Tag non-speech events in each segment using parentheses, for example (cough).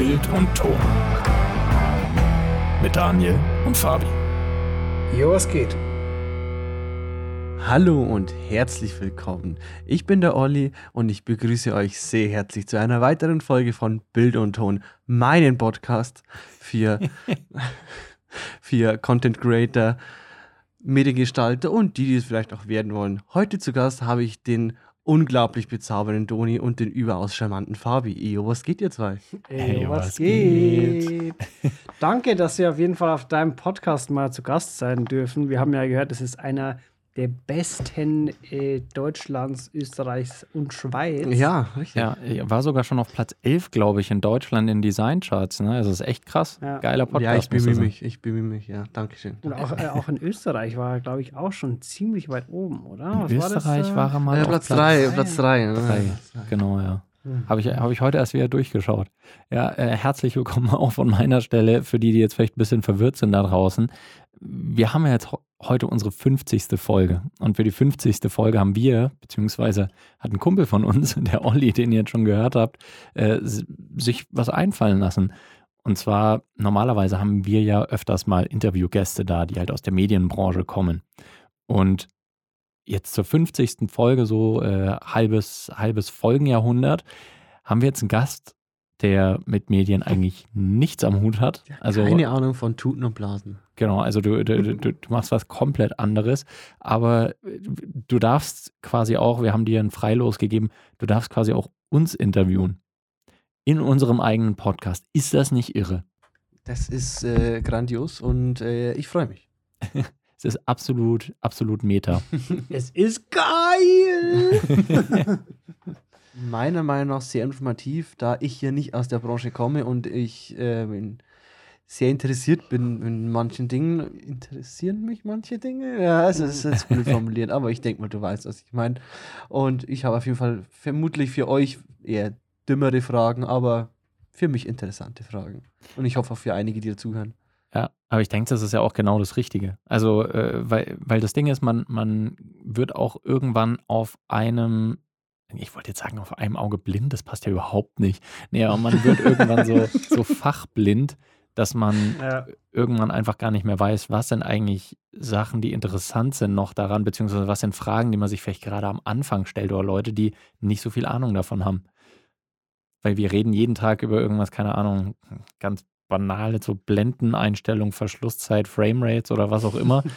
Bild und Ton. Mit Daniel und Fabi. Jo, was geht? Hallo und herzlich willkommen. Ich bin der Olli und ich begrüße euch sehr herzlich zu einer weiteren Folge von Bild und Ton, meinen Podcast für, (laughs) für Content Creator, Mediengestalter und die, die es vielleicht auch werden wollen. Heute zu Gast habe ich den unglaublich bezaubernden Doni und den überaus charmanten Fabi. Ejo, was geht ihr zwei? Ey, was, was geht? Danke, dass wir auf jeden Fall auf deinem Podcast mal zu Gast sein dürfen. Wir haben ja gehört, das ist einer der besten äh, Deutschlands, Österreichs und Schweiz. Ja, richtig. Ja, war sogar schon auf Platz 11, glaube ich, in Deutschland in Designcharts. Ne? Also ist echt krass. Ja. Geiler Podcast. Ja, ich bemühe mich, ich bemühe mich, ja. Dankeschön. Und auch, äh, auch in Österreich war er, glaube ich, auch schon ziemlich weit oben, oder? Was in Österreich war, das, war er mal ja, Platz 3. Platz 3. Ne? Genau, ja. Hm. Habe ich, hab ich heute erst wieder durchgeschaut. Ja, äh, herzlich willkommen (laughs) auch von meiner Stelle, für die, die jetzt vielleicht ein bisschen verwirrt sind da draußen. Wir haben ja jetzt heute unsere 50. Folge. Und für die 50. Folge haben wir, beziehungsweise hat ein Kumpel von uns, (laughs) der Olli, den ihr jetzt schon gehört habt, äh, sich was einfallen lassen. Und zwar, normalerweise haben wir ja öfters mal Interviewgäste da, die halt aus der Medienbranche kommen. Und jetzt zur 50. Folge, so äh, halbes, halbes Folgenjahrhundert, haben wir jetzt einen Gast, der mit Medien eigentlich nichts am Hut hat. Also, Keine Ahnung von Tuten und Blasen. Genau, also du, du, du, machst was komplett anderes, aber du darfst quasi auch, wir haben dir ein Freilos gegeben, du darfst quasi auch uns interviewen. In unserem eigenen Podcast. Ist das nicht irre? Das ist äh, grandios und äh, ich freue mich. (laughs) es ist absolut, absolut Meta. (laughs) es ist geil! (laughs) meiner Meinung nach sehr informativ, da ich hier nicht aus der Branche komme und ich äh, sehr interessiert bin in manchen Dingen. Interessieren mich manche Dinge? Ja, also es ist jetzt blöd (laughs) formuliert, aber ich denke mal, du weißt, was ich meine. Und ich habe auf jeden Fall vermutlich für euch eher dümmere Fragen, aber für mich interessante Fragen. Und ich hoffe auch für einige, die dazuhören. Ja, aber ich denke, das ist ja auch genau das Richtige. Also, äh, weil, weil das Ding ist, man, man wird auch irgendwann auf einem ich wollte jetzt sagen, auf einem Auge blind, das passt ja überhaupt nicht. Nee, aber man wird irgendwann so, (laughs) so fachblind, dass man ja. irgendwann einfach gar nicht mehr weiß, was sind eigentlich Sachen, die interessant sind noch daran, beziehungsweise was sind Fragen, die man sich vielleicht gerade am Anfang stellt oder Leute, die nicht so viel Ahnung davon haben. Weil wir reden jeden Tag über irgendwas, keine Ahnung, ganz banale so Blendeneinstellungen, Verschlusszeit, Framerates oder was auch immer. (laughs)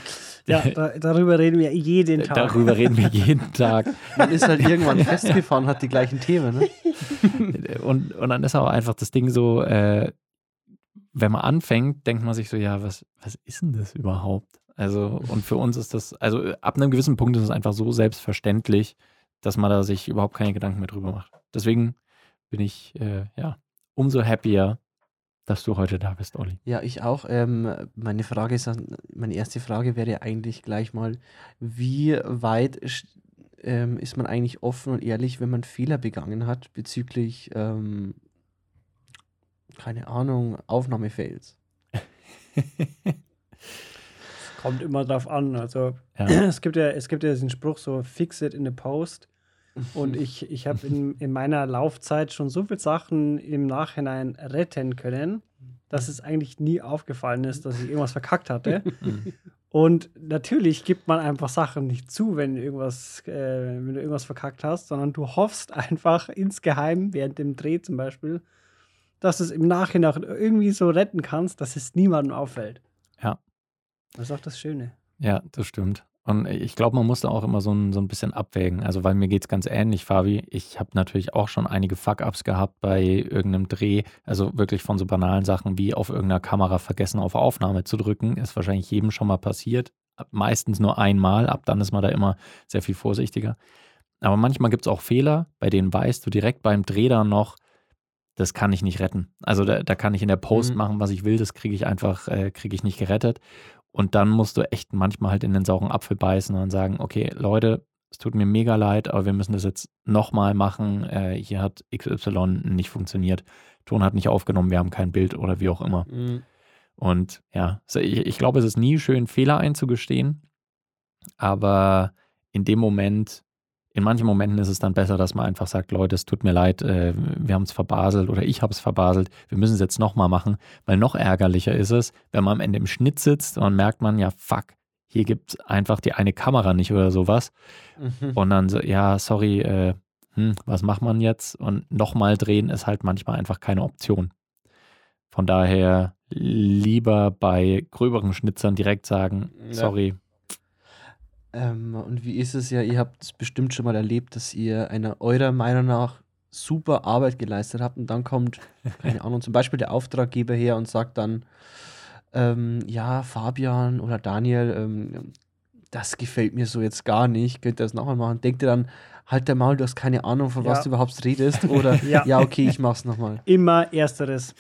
Ja, da, darüber reden wir jeden Tag. Darüber reden wir jeden Tag. (laughs) Man ist halt irgendwann festgefahren, hat die gleichen Themen. Ne? (laughs) Und, und dann ist aber einfach das Ding so, äh, wenn man anfängt, denkt man sich so, ja, was, was ist denn das überhaupt? Also, und für uns ist das, also ab einem gewissen Punkt ist es einfach so selbstverständlich, dass man da sich überhaupt keine Gedanken mehr drüber macht. Deswegen bin ich, äh, ja, umso happier, dass du heute da bist, Olli. Ja, ich auch. Ähm, meine Frage ist, meine erste Frage wäre eigentlich gleich mal, wie weit ähm, ist man eigentlich offen und ehrlich, wenn man Fehler begangen hat bezüglich, ähm, keine Ahnung, Aufnahmefails? (laughs) Kommt immer drauf an. Also ja. (clears throat) es gibt ja, es gibt ja diesen Spruch so, fix it in a post. Und (laughs) ich, ich habe in, in meiner Laufzeit schon so viele Sachen im Nachhinein retten können, dass es eigentlich nie aufgefallen ist, dass ich irgendwas verkackt hatte. (laughs) Und natürlich gibt man einfach Sachen nicht zu, wenn, irgendwas, äh, wenn du irgendwas verkackt hast, sondern du hoffst einfach insgeheim, während dem Dreh zum Beispiel, dass du es im Nachhinein irgendwie so retten kannst, dass es niemandem auffällt. Ja. Das ist auch das Schöne. Ja, das stimmt. Und ich glaube, man muss da auch immer so ein, so ein bisschen abwägen. Also, weil mir geht es ganz ähnlich, Fabi. Ich habe natürlich auch schon einige Fuck-Ups gehabt bei irgendeinem Dreh. Also wirklich von so banalen Sachen wie auf irgendeiner Kamera vergessen, auf Aufnahme zu drücken. Ist wahrscheinlich jedem schon mal passiert. Meistens nur einmal. Ab dann ist man da immer sehr viel vorsichtiger. Aber manchmal gibt es auch Fehler, bei denen weißt du direkt beim Dreh dann noch, das kann ich nicht retten. Also da, da kann ich in der Post mhm. machen, was ich will, das kriege ich einfach, äh, kriege ich nicht gerettet. Und dann musst du echt manchmal halt in den sauren Apfel beißen und sagen, okay, Leute, es tut mir mega leid, aber wir müssen das jetzt nochmal machen. Äh, hier hat XY nicht funktioniert. Ton hat nicht aufgenommen, wir haben kein Bild oder wie auch immer. Mhm. Und ja, ich, ich glaube, es ist nie schön, Fehler einzugestehen. Aber in dem Moment in manchen Momenten ist es dann besser, dass man einfach sagt, Leute, es tut mir leid, äh, wir haben es verbaselt oder ich habe es verbaselt, wir müssen es jetzt nochmal machen, weil noch ärgerlicher ist es, wenn man am Ende im Schnitt sitzt und merkt man, ja, fuck, hier gibt es einfach die eine Kamera nicht oder sowas. Mhm. Und dann so, ja, sorry, äh, hm, was macht man jetzt? Und nochmal drehen ist halt manchmal einfach keine Option. Von daher lieber bei gröberen Schnitzern direkt sagen, ja. sorry, ähm, und wie ist es? Ja, ihr habt es bestimmt schon mal erlebt, dass ihr einer eurer Meinung nach super Arbeit geleistet habt. Und dann kommt, (laughs) keine Ahnung, zum Beispiel der Auftraggeber her und sagt dann, ähm, ja, Fabian oder Daniel, ähm, das gefällt mir so jetzt gar nicht, könnt ihr das nochmal machen? Denkt ihr dann, halt der Maul, du hast keine Ahnung, von ja. was du überhaupt redest. (laughs) Oder ja, ja okay, ich mach's nochmal. Immer ersteres.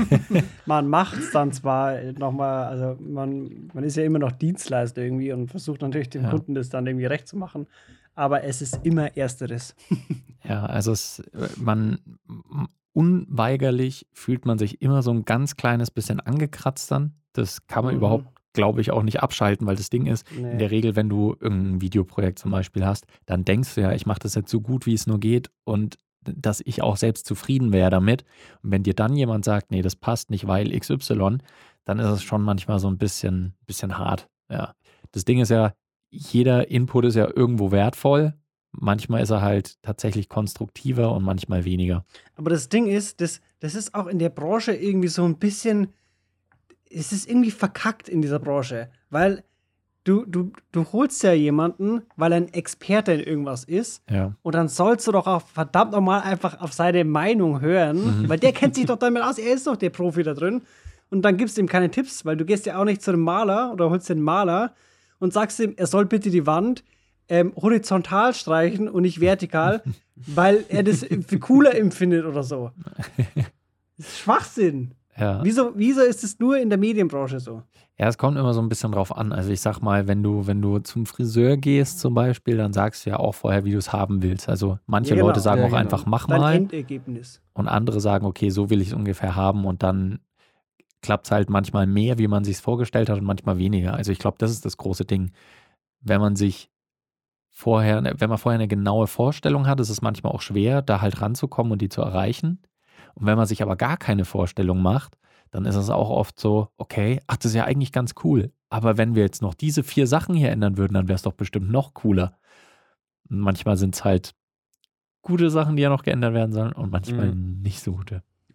(laughs) man macht's dann zwar nochmal, also man, man ist ja immer noch Dienstleister irgendwie und versucht natürlich dem ja. Kunden das dann irgendwie recht zu machen. Aber es ist immer ersteres. (laughs) ja, also es, man unweigerlich fühlt man sich immer so ein ganz kleines bisschen angekratzt dann. Das kann man mhm. überhaupt glaube ich, auch nicht abschalten, weil das Ding ist, nee. in der Regel, wenn du irgendein Videoprojekt zum Beispiel hast, dann denkst du ja, ich mache das jetzt so gut, wie es nur geht und dass ich auch selbst zufrieden wäre damit. Und wenn dir dann jemand sagt, nee, das passt nicht, weil XY, dann ist es schon manchmal so ein bisschen, bisschen hart. Ja. Das Ding ist ja, jeder Input ist ja irgendwo wertvoll. Manchmal ist er halt tatsächlich konstruktiver und manchmal weniger. Aber das Ding ist, das, das ist auch in der Branche irgendwie so ein bisschen es ist irgendwie verkackt in dieser Branche, weil du, du, du holst ja jemanden, weil er ein Experte in irgendwas ist. Ja. Und dann sollst du doch auch verdammt nochmal einfach auf seine Meinung hören, mhm. weil der kennt sich doch damit aus, er ist doch der Profi da drin. Und dann gibst du ihm keine Tipps, weil du gehst ja auch nicht zu einem Maler oder holst den Maler und sagst ihm, er soll bitte die Wand ähm, horizontal streichen und nicht vertikal, (laughs) weil er das für cooler empfindet oder so. (laughs) Das ist Schwachsinn. Ja. Wieso, wieso ist es nur in der Medienbranche so? Ja, es kommt immer so ein bisschen drauf an. Also ich sag mal, wenn du, wenn du zum Friseur gehst zum Beispiel, dann sagst du ja auch vorher, wie du es haben willst. Also manche ja, genau. Leute sagen ja, auch genau. einfach, mach Dein mal. Endergebnis. Und andere sagen, okay, so will ich es ungefähr haben und dann klappt es halt manchmal mehr, wie man sich es vorgestellt hat und manchmal weniger. Also ich glaube, das ist das große Ding. Wenn man sich vorher, wenn man vorher eine genaue Vorstellung hat, ist es manchmal auch schwer, da halt ranzukommen und die zu erreichen. Und wenn man sich aber gar keine Vorstellung macht, dann ist es auch oft so, okay, ach, das ist ja eigentlich ganz cool. Aber wenn wir jetzt noch diese vier Sachen hier ändern würden, dann wäre es doch bestimmt noch cooler. Und manchmal sind es halt gute Sachen, die ja noch geändert werden sollen und manchmal mhm. nicht so gute. (laughs)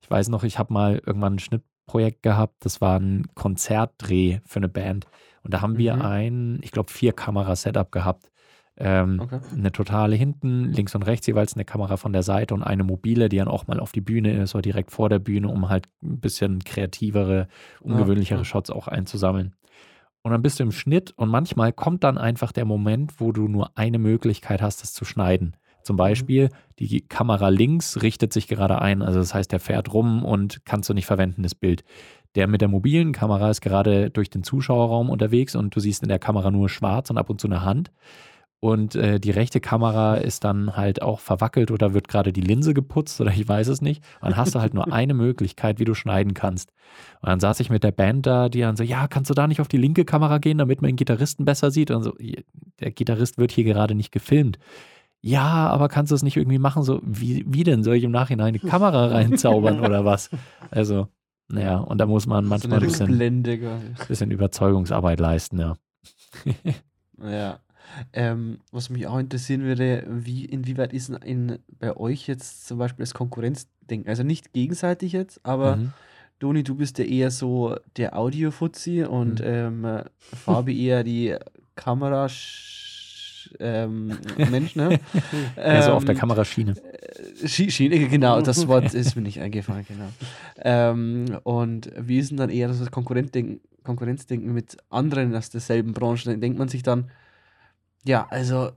ich weiß noch, ich habe mal irgendwann ein Schnittprojekt gehabt, das war ein Konzertdreh für eine Band. Und da haben mhm. wir ein, ich glaube, vier Kamera-Setup gehabt. Ähm, okay. Eine totale hinten, links und rechts jeweils eine Kamera von der Seite und eine mobile, die dann auch mal auf die Bühne ist oder direkt vor der Bühne, um halt ein bisschen kreativere, ungewöhnlichere ja. Shots auch einzusammeln. Und dann bist du im Schnitt und manchmal kommt dann einfach der Moment, wo du nur eine Möglichkeit hast, das zu schneiden. Zum mhm. Beispiel, die Kamera links richtet sich gerade ein, also das heißt, der fährt rum und kannst du nicht verwenden, das Bild. Der mit der mobilen Kamera ist gerade durch den Zuschauerraum unterwegs und du siehst in der Kamera nur schwarz und ab und zu eine Hand und äh, die rechte Kamera ist dann halt auch verwackelt oder wird gerade die Linse geputzt oder ich weiß es nicht. Und dann hast du halt nur eine Möglichkeit, wie du schneiden kannst. Und dann saß ich mit der Band da, die dann so, ja, kannst du da nicht auf die linke Kamera gehen, damit man den Gitarristen besser sieht? Und so, der Gitarrist wird hier gerade nicht gefilmt. Ja, aber kannst du es nicht irgendwie machen? So, wie, wie denn? Soll ich im Nachhinein eine Kamera (laughs) reinzaubern oder was? Also, naja, und da muss man manchmal ein bisschen, bisschen Überzeugungsarbeit leisten, ja. ja. Ähm, was mich auch interessieren würde, wie, inwieweit ist in, in, bei euch jetzt zum Beispiel das Konkurrenzdenken? Also nicht gegenseitig jetzt, aber mhm. Doni, du bist ja eher so der Audio-Fuzzi und mhm. ähm, Fabi (laughs) eher die Kamera ähm, Mensch, ne? (laughs) also auf der ähm, Kameraschiene. Äh, Schiene, genau, das Wort ist mir nicht eingefallen, genau. Ähm, und wie ist denn dann eher das Konkurrenzdenken, Konkurrenzdenken mit anderen aus derselben Branche? Dann denkt man sich dann, ja, also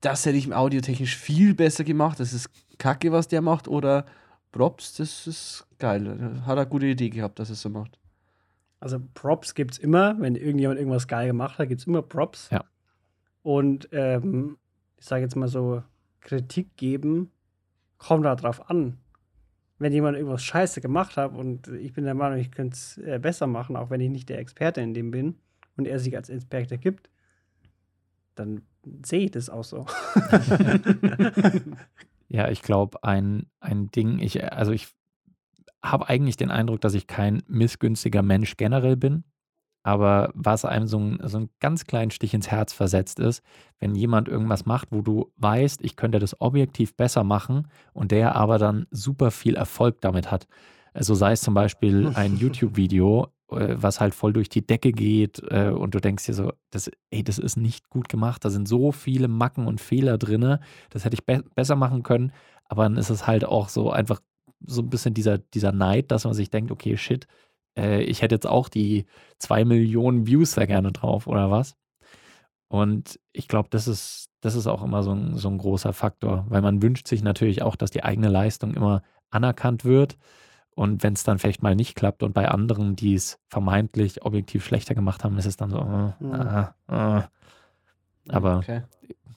das hätte ich audiotechnisch viel besser gemacht. Das ist kacke, was der macht. Oder Props, das ist geil. Hat er gute Idee gehabt, dass er es so macht. Also Props gibt es immer. Wenn irgendjemand irgendwas geil gemacht hat, gibt es immer Props. Ja. Und ähm, ich sage jetzt mal so, Kritik geben kommt darauf an. Wenn jemand irgendwas scheiße gemacht hat und ich bin der Meinung, ich könnte es äh, besser machen, auch wenn ich nicht der Experte in dem bin und er sich als Experte gibt, dann sehe ich das auch so. (laughs) ja, ich glaube, ein, ein Ding, ich, also ich habe eigentlich den Eindruck, dass ich kein missgünstiger Mensch generell bin. Aber was einem so, ein, so einen ganz kleinen Stich ins Herz versetzt ist, wenn jemand irgendwas macht, wo du weißt, ich könnte das objektiv besser machen und der aber dann super viel Erfolg damit hat. Also sei es zum Beispiel ein (laughs) YouTube-Video, was halt voll durch die Decke geht äh, und du denkst dir so, das, ey, das ist nicht gut gemacht, da sind so viele Macken und Fehler drin, das hätte ich be besser machen können, aber dann ist es halt auch so einfach so ein bisschen dieser, dieser Neid, dass man sich denkt, okay, shit, äh, ich hätte jetzt auch die zwei Millionen Views da gerne drauf oder was. Und ich glaube, das ist, das ist auch immer so ein, so ein großer Faktor, weil man wünscht sich natürlich auch, dass die eigene Leistung immer anerkannt wird. Und wenn es dann vielleicht mal nicht klappt und bei anderen, die es vermeintlich objektiv schlechter gemacht haben, ist es dann so, äh, mhm. äh, äh. aber okay.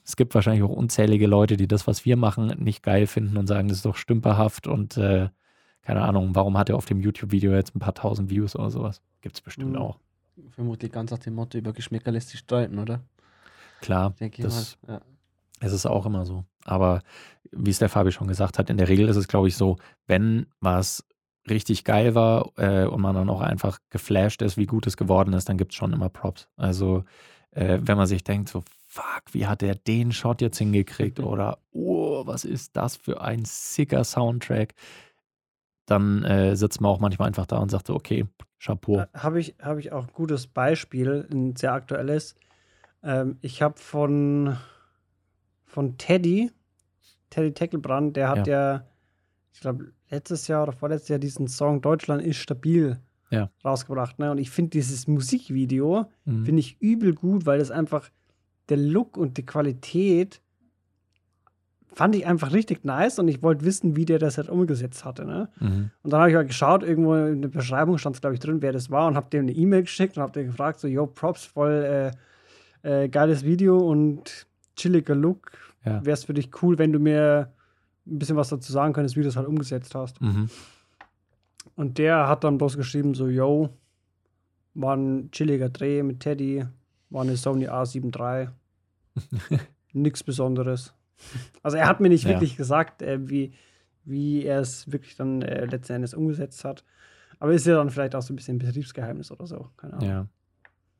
es gibt wahrscheinlich auch unzählige Leute, die das, was wir machen, nicht geil finden und sagen, das ist doch stümperhaft und äh, keine Ahnung, warum hat er auf dem YouTube-Video jetzt ein paar tausend Views oder sowas? Gibt es bestimmt mhm. auch. Vermutlich ganz nach dem Motto, über Geschmäcker lässt sich streiten, oder? Klar, Denke das, ja. es ist auch immer so. Aber wie es der Fabi schon gesagt hat, in der Regel ist es, glaube ich, so, wenn was richtig geil war äh, und man dann auch einfach geflasht ist, wie gut es geworden ist, dann gibt es schon immer Props. Also äh, wenn man sich denkt, so, fuck, wie hat der den Shot jetzt hingekriegt (laughs) oder, oh, was ist das für ein sicker Soundtrack, dann äh, sitzt man auch manchmal einfach da und sagt so, okay, Chapeau. Äh, habe ich, hab ich auch ein gutes Beispiel, ein sehr aktuelles. Ähm, ich habe von, von Teddy, Teddy Teckelbrand, der hat ja, ja ich glaube, letztes Jahr oder vorletztes Jahr diesen Song Deutschland ist stabil ja. rausgebracht. Ne? Und ich finde dieses Musikvideo, mhm. finde ich übel gut, weil das einfach der Look und die Qualität fand ich einfach richtig nice und ich wollte wissen, wie der das halt umgesetzt hatte. Ne? Mhm. Und dann habe ich halt geschaut, irgendwo in der Beschreibung stand es, glaube ich, drin, wer das war und habe dem eine E-Mail geschickt und habe den gefragt, so, yo, Props, voll äh, äh, geiles Video und chilliger Look. Ja. Wäre es für dich cool, wenn du mir ein bisschen was dazu sagen könntest, wie du das halt umgesetzt hast. Mhm. Und der hat dann bloß geschrieben, so, yo, war ein chilliger Dreh mit Teddy, war eine Sony A7 III. Nichts Besonderes. Also er hat mir nicht ja. wirklich gesagt, äh, wie, wie er es wirklich dann äh, letzten Endes umgesetzt hat. Aber ist ja dann vielleicht auch so ein bisschen Betriebsgeheimnis oder so. Keine Ahnung. Ja.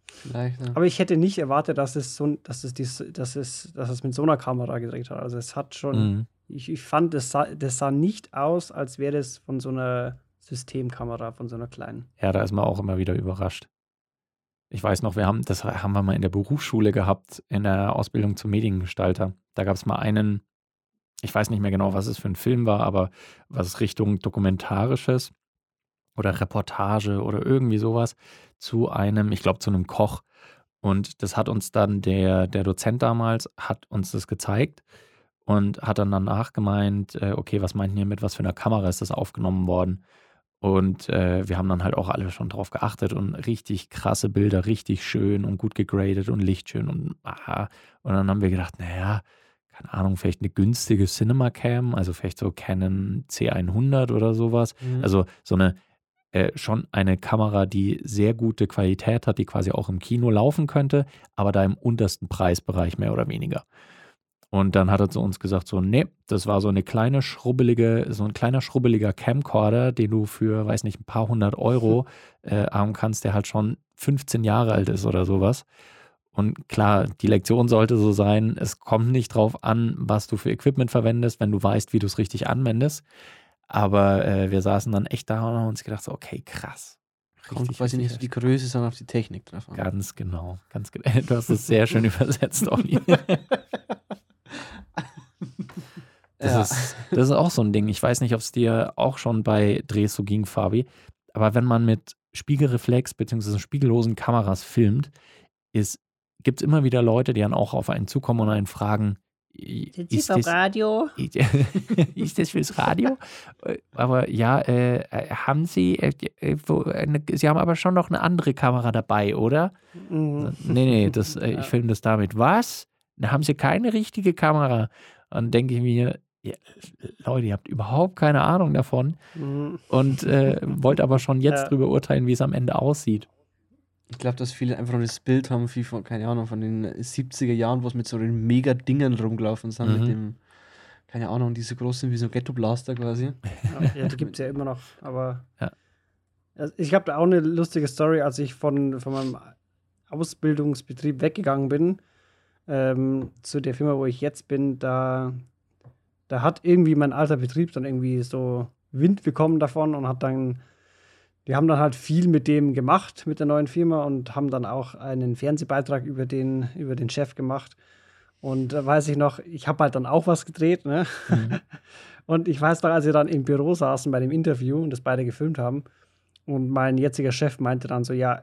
Vielleicht, ja. Aber ich hätte nicht erwartet, dass es so, dass es, dies, dass es, dass es mit so einer Kamera gedreht hat. Also es hat schon, mhm. Ich, ich fand, das sah, das sah nicht aus, als wäre das von so einer Systemkamera, von so einer kleinen. Ja, da ist man auch immer wieder überrascht. Ich weiß noch, wir haben, das haben wir mal in der Berufsschule gehabt, in der Ausbildung zum Mediengestalter. Da gab es mal einen, ich weiß nicht mehr genau, was es für ein Film war, aber was Richtung Dokumentarisches oder Reportage oder irgendwie sowas zu einem, ich glaube, zu einem Koch. Und das hat uns dann der, der Dozent damals, hat uns das gezeigt und hat dann danach gemeint, äh, okay, was meinten ihr mit, was für einer Kamera ist das aufgenommen worden? Und äh, wir haben dann halt auch alle schon drauf geachtet und richtig krasse Bilder, richtig schön und gut gegradet und lichtschön und aha. Und dann haben wir gedacht, naja, keine Ahnung, vielleicht eine günstige Cinema Cam, also vielleicht so Canon C100 oder sowas. Mhm. Also so eine äh, schon eine Kamera, die sehr gute Qualität hat, die quasi auch im Kino laufen könnte, aber da im untersten Preisbereich mehr oder weniger. Und dann hat er zu uns gesagt, so, nee, das war so eine kleine schrubbelige, so ein kleiner schrubbeliger Camcorder, den du für, weiß nicht, ein paar hundert Euro (laughs) äh, haben kannst, der halt schon 15 Jahre alt ist oder sowas. Und klar, die Lektion sollte so sein, es kommt nicht drauf an, was du für Equipment verwendest, wenn du weißt, wie du es richtig anwendest. Aber äh, wir saßen dann echt da und haben uns gedacht, so, okay, krass. Kommt quasi nicht auf die Größe, sondern auf die Technik drauf an. Ganz genau, ganz genau. (laughs) Du hast es sehr schön (laughs) übersetzt, Olli. Das, ja. ist, das ist auch so ein Ding. Ich weiß nicht, ob es dir auch schon bei Drehs so ging, Fabi. Aber wenn man mit Spiegelreflex bzw. spiegellosen Kameras filmt, gibt es immer wieder Leute, die dann auch auf einen zukommen und einen fragen, sind Sie vom Radio? (laughs) ist das fürs Radio? Aber ja, äh, haben Sie, äh, äh wo, eine, Sie haben aber schon noch eine andere Kamera dabei, oder? Mhm. Nee, nee, das, äh, (laughs) ich filme das damit. Was? Da haben Sie keine richtige Kamera. Dann denke ich mir, Leute, ihr habt überhaupt keine Ahnung davon mhm. und äh, (laughs) wollt aber schon jetzt ja. drüber urteilen, wie es am Ende aussieht. Ich glaube, dass viele einfach nur das Bild haben, wie von, keine Ahnung, von den 70er Jahren, wo es mit so den mega Dingern rumgelaufen sind, Mhm. mit dem, keine Ahnung, diese großen wie so Ghetto-Blaster quasi. Ja, ja die gibt es ja immer noch, aber Ja. Also ich habe da auch eine lustige Story, als ich von, von meinem Ausbildungsbetrieb weggegangen bin, ähm, zu der Firma, wo ich jetzt bin, da, da hat irgendwie mein alter Betrieb dann irgendwie so Wind bekommen davon und hat dann, die haben dann halt viel mit dem gemacht, mit der neuen Firma und haben dann auch einen Fernsehbeitrag über den, über den Chef gemacht. Und da weiß ich noch, ich habe halt dann auch was gedreht, ne? (laughs) Und ich weiß noch, als wir dann im Büro saßen bei dem Interview und das beide gefilmt haben, und mein jetziger Chef meinte dann so, ja,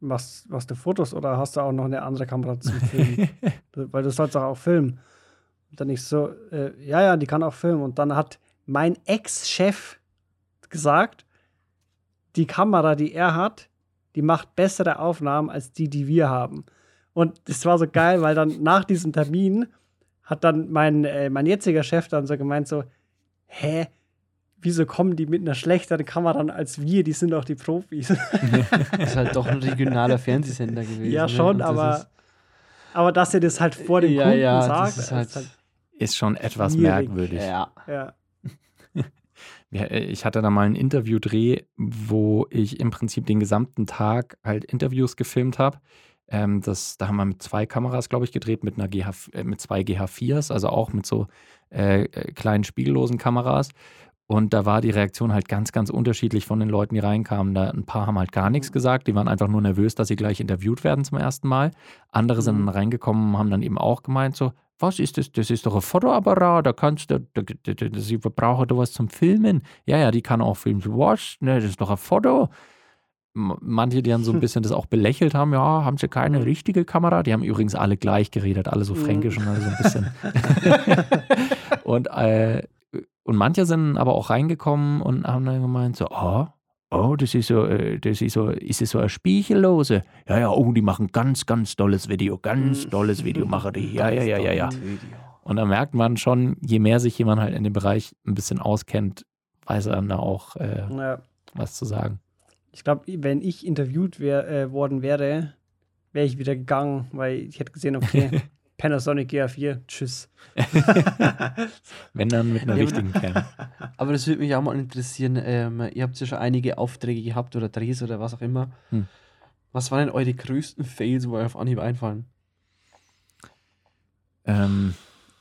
machst, machst du Fotos oder hast du auch noch eine andere Kamera zum Filmen? (laughs) Weil du sollst doch auch filmen. Und dann ich so, äh, ja, ja, die kann auch filmen. Und dann hat mein Ex-Chef gesagt, die Kamera, die er hat, die macht bessere Aufnahmen als die, die wir haben. Und das war so geil, weil dann nach diesem Termin hat dann mein, äh, mein jetziger Chef dann so gemeint so, hä, wieso kommen die mit einer schlechteren Kamera an als wir? Die sind doch die Profis. (laughs) Das ist halt doch ein regionaler Fernsehsender gewesen. ja, ne? schon, das aber, aber dass er das halt vor dem ja, Kunden ja, sagt, das ist halt, ist Ist schon etwas Schwierig. merkwürdig. ja. ja. (laughs) Ich hatte da mal einen Interviewdreh, wo ich im Prinzip den gesamten Tag halt Interviews gefilmt habe. Ähm, das, da haben wir mit zwei Kameras, glaube ich, gedreht, mit einer GH, äh, mit zwei GH4s, also auch mit so äh, äh, kleinen spiegellosen Kameras. Und da war die Reaktion halt ganz, ganz unterschiedlich von den Leuten, die reinkamen. Da ein paar haben halt gar nichts gesagt, die waren einfach nur nervös, dass sie gleich interviewt werden zum ersten Mal. Andere sind Mhm. dann reingekommen und haben dann eben auch gemeint so, was ist das? Das ist doch ein Fotoapparat, da kannst du, da, da, da, sie brauchen da was zum Filmen. Ja, ja, die kann auch filmen. Was? Ne, das ist doch ein Foto. Manche, die dann so ein (laughs) bisschen das auch belächelt haben, ja, haben sie keine richtige Kamera? Die haben übrigens alle gleich geredet, alle so Mhm. fränkisch und alle so ein bisschen. (laughs) (laughs) und, äh, und manche sind aber auch reingekommen und haben dann gemeint, so, oh, oh, das ist so, äh, das ist so, ist es so eine Spiechellose? Ja, ja, oh, die machen ganz, ganz tolles Video, ganz Mhm. tolles Video machen die. Ja, ja, ja, ja, ja. Und da merkt man schon, je mehr sich jemand halt in dem Bereich ein bisschen auskennt, weiß er dann da auch äh, ja. was zu sagen. Ich glaube, wenn ich interviewt wär, äh, worden wäre, wäre ich wieder gegangen, weil ich hätte gesehen, okay, (laughs) Panasonic GA4, tschüss. (laughs) Wenn dann mit einer Ja, richtigen Cam. (laughs) Aber das würde mich auch mal interessieren. Ähm, ihr habt ja schon einige Aufträge gehabt oder Drehs oder was auch immer. Hm. Was waren denn eure größten Fails, wo euch auf Anhieb einfallen? Ähm,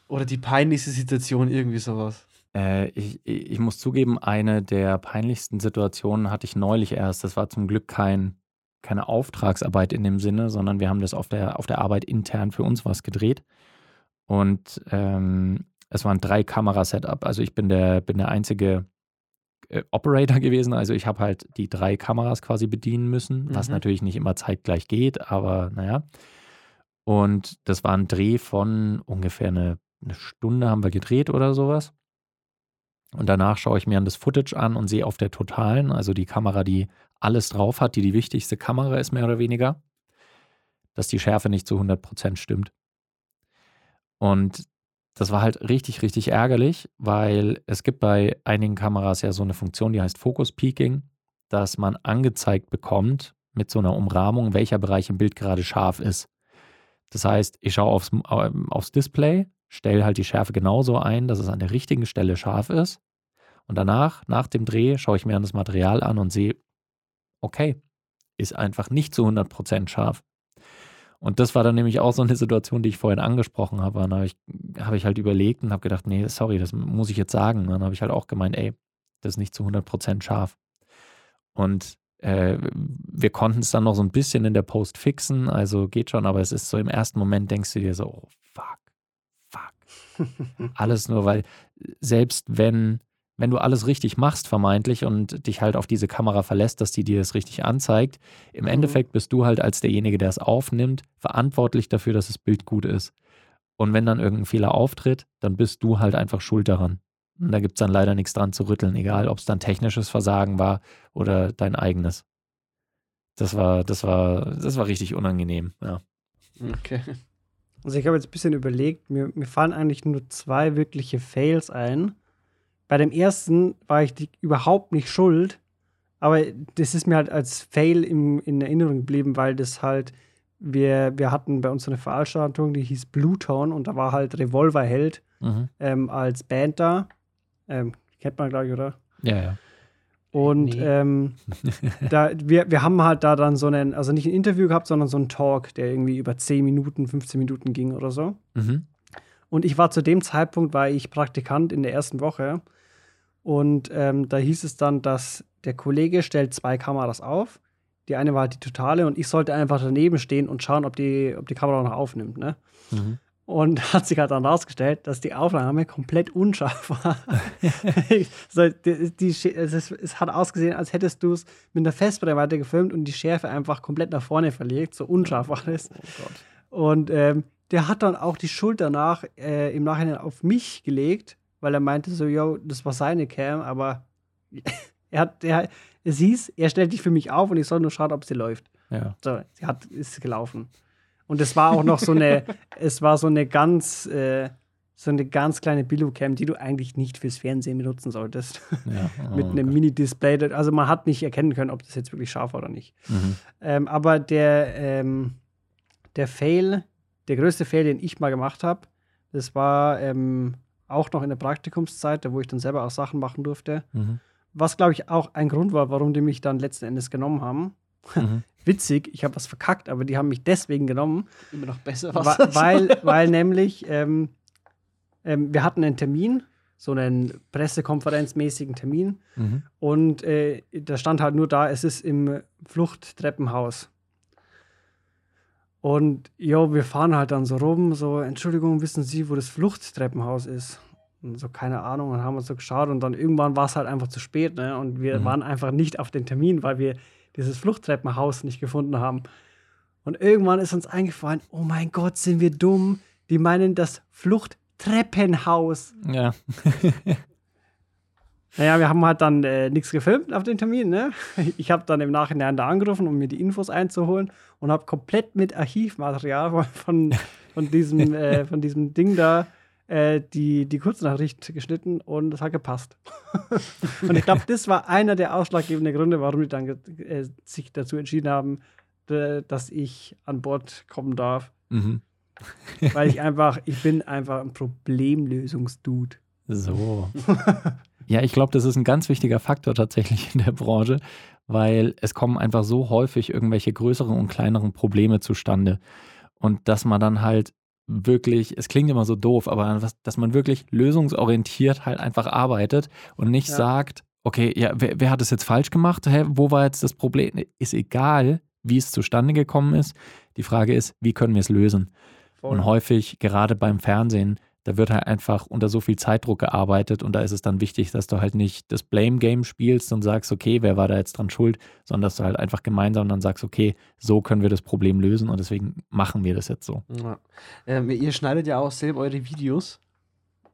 Oder die peinlichste Situation, irgendwie sowas. äh, ich, ich ich muss zugeben, eine der peinlichsten Situationen hatte ich neulich erst. Das war zum Glück kein, keine Auftragsarbeit in dem Sinne, sondern wir haben das auf der, auf der Arbeit intern für uns was gedreht. Und ähm, es waren drei Kamerasetup. Also ich bin der, bin der einzige äh, Operator gewesen. Also ich habe halt die drei Kameras quasi bedienen müssen, was Mhm. natürlich nicht immer zeitgleich geht, aber naja. Und das war ein Dreh von ungefähr eine, eine Stunde haben wir gedreht oder sowas. Und danach schaue ich mir das Footage an und sehe auf der totalen, also die Kamera, die alles drauf hat, die die wichtigste Kamera ist, mehr oder weniger, dass die Schärfe nicht zu 100% stimmt. Und das war halt richtig, richtig ärgerlich, weil es gibt bei einigen Kameras ja so eine Funktion, die heißt Focus Peaking, dass man angezeigt bekommt mit so einer Umrahmung, welcher Bereich im Bild gerade scharf ist. Das heißt, ich schaue aufs, ähm, aufs Display, stelle halt die Schärfe genauso ein, dass es an der richtigen Stelle scharf ist. Und danach, nach dem Dreh, schaue ich mir das Material an und sehe, okay, ist einfach nicht zu 100% scharf. Und das war dann nämlich auch so eine Situation, die ich vorhin angesprochen habe. Und dann habe ich, habe ich halt überlegt und habe gedacht, nee, sorry, das muss ich jetzt sagen. Und dann habe ich halt auch gemeint, ey, das ist nicht zu 100% scharf. Und äh, wir konnten es dann noch so ein bisschen in der Post fixen, also geht schon, aber es ist so im ersten Moment denkst du dir so, oh, fuck, fuck. (laughs) Alles nur, weil selbst wenn, wenn du alles richtig machst, vermeintlich, und dich halt auf diese Kamera verlässt, dass die dir das richtig anzeigt, im Mhm. Endeffekt bist du halt als derjenige, der es aufnimmt, verantwortlich dafür, dass das Bild gut ist. Und wenn dann irgendein Fehler auftritt, dann bist du halt einfach schuld daran. Und da gibt es dann leider nichts dran zu rütteln, egal ob es dann technisches Versagen war oder dein eigenes. Das war, das war, das war richtig unangenehm, ja. Okay. Also ich habe jetzt ein bisschen überlegt, mir, mir fallen eigentlich nur zwei wirkliche Fails ein. Bei dem ersten war ich die, überhaupt nicht schuld, Aber das ist mir halt als Fail im, in Erinnerung geblieben, weil das halt, wir, wir hatten bei uns so eine Veranstaltung, die hieß Bluetone und da war halt Revolverheld Mhm. ähm, als Band da. Ähm, kennt man, glaube ich, oder? Ja, ja. Und Nee. ähm, (laughs) da, wir, wir haben halt da dann so einen, also nicht ein Interview gehabt, sondern so einen Talk, der irgendwie über 10 Minuten, 15 Minuten ging oder so. Mhm. Und ich war zu dem Zeitpunkt, war ich Praktikant in der ersten Woche. Und ähm, da hieß es dann, dass der Kollege stellt zwei Kameras auf. Die eine war halt die totale und ich sollte einfach daneben stehen und schauen, ob die, ob die Kamera noch aufnimmt. Ne? Mhm. Und (laughs) hat sich halt dann rausgestellt, dass die Aufnahme komplett unscharf (laughs) war. so, die, die, es, ist, es hat ausgesehen, als hättest du es mit einer Festbrennweite gefilmt und die Schärfe einfach komplett nach vorne verlegt. So unscharf war das. Und ähm, der hat dann auch die Schuld danach äh, im Nachhinein auf mich gelegt, weil er meinte so, yo, das war seine Cam, aber (laughs) er hat, er, es hieß, er stellt dich für mich auf und ich soll nur schauen, ob sie läuft. Ja. So, sie hat, ist gelaufen. Und es war auch noch so eine, (laughs) es war so eine ganz, äh, so eine ganz kleine Billo-Cam, die du eigentlich nicht fürs Fernsehen benutzen solltest. ja. (laughs) Mit Oh einem Gott. Mini-Display. Also man hat nicht erkennen können, ob das jetzt wirklich scharf war oder nicht. Mhm. Ähm, aber der, ähm, der Fail, der größte Fail, den ich mal gemacht habe, das war ähm, auch noch in der Praktikumszeit, da wo ich dann selber auch Sachen machen durfte. Mhm. Was, glaube ich, auch ein Grund war, warum die mich dann letzten Endes genommen haben. Mhm. (laughs) Witzig, ich habe was verkackt, aber die haben mich deswegen genommen, Immer noch besser wa (laughs) weil, weil nämlich ähm, ähm, wir hatten einen Termin, so einen Pressekonferenzmäßigen Termin. Mhm. Und äh, da stand halt nur da, es ist im Fluchttreppenhaus. Und jo, wir fahren halt dann so rum, so, Entschuldigung, wissen Sie, wo das Fluchttreppenhaus ist? Und so, keine Ahnung, und haben uns so geschaut und dann irgendwann war es halt einfach zu spät, ne? Und wir Mhm. waren einfach nicht auf den Termin, weil wir dieses Fluchttreppenhaus nicht gefunden haben. Und irgendwann ist uns eingefallen, oh mein Gott, sind wir dumm. Die meinen das Fluchttreppenhaus. Ja. (laughs) Naja, wir haben halt dann äh, nichts gefilmt auf den Termin. Ne? (laughs) Ich habe dann im Nachhinein da angerufen, um mir die Infos einzuholen und habe komplett mit Archivmaterial von, von, von, diesem, (laughs) äh, von diesem Ding da äh, die, die Kurznachricht geschnitten und es hat gepasst. (laughs) und ich glaube, das war einer der ausschlaggebenden Gründe, warum die dann äh, sich dazu entschieden haben, dass ich an Bord kommen darf. Mhm. Weil ich einfach, ich bin einfach ein Problemlösungsdude. So. Ja, ich glaube, das ist ein ganz wichtiger Faktor tatsächlich in der Branche, weil es kommen einfach so häufig irgendwelche größeren und kleineren Probleme zustande. Und dass man dann halt wirklich, es klingt immer so doof, aber dass man wirklich lösungsorientiert halt einfach arbeitet und nicht Ja. sagt, okay, ja, wer, wer hat es jetzt falsch gemacht? Hä, wo war jetzt das Problem? Ist egal, wie es zustande gekommen ist. Die Frage ist, wie können wir es lösen? Voll. Und häufig, gerade beim Fernsehen, da wird halt einfach unter so viel Zeitdruck gearbeitet und da ist es dann wichtig, dass du halt nicht das Blame-Game spielst und sagst, okay, wer war da jetzt dran schuld, sondern dass du halt einfach gemeinsam dann sagst, okay, so können wir das Problem lösen und deswegen machen wir das jetzt so. Ja. Ähm, ihr schneidet ja auch selber eure Videos.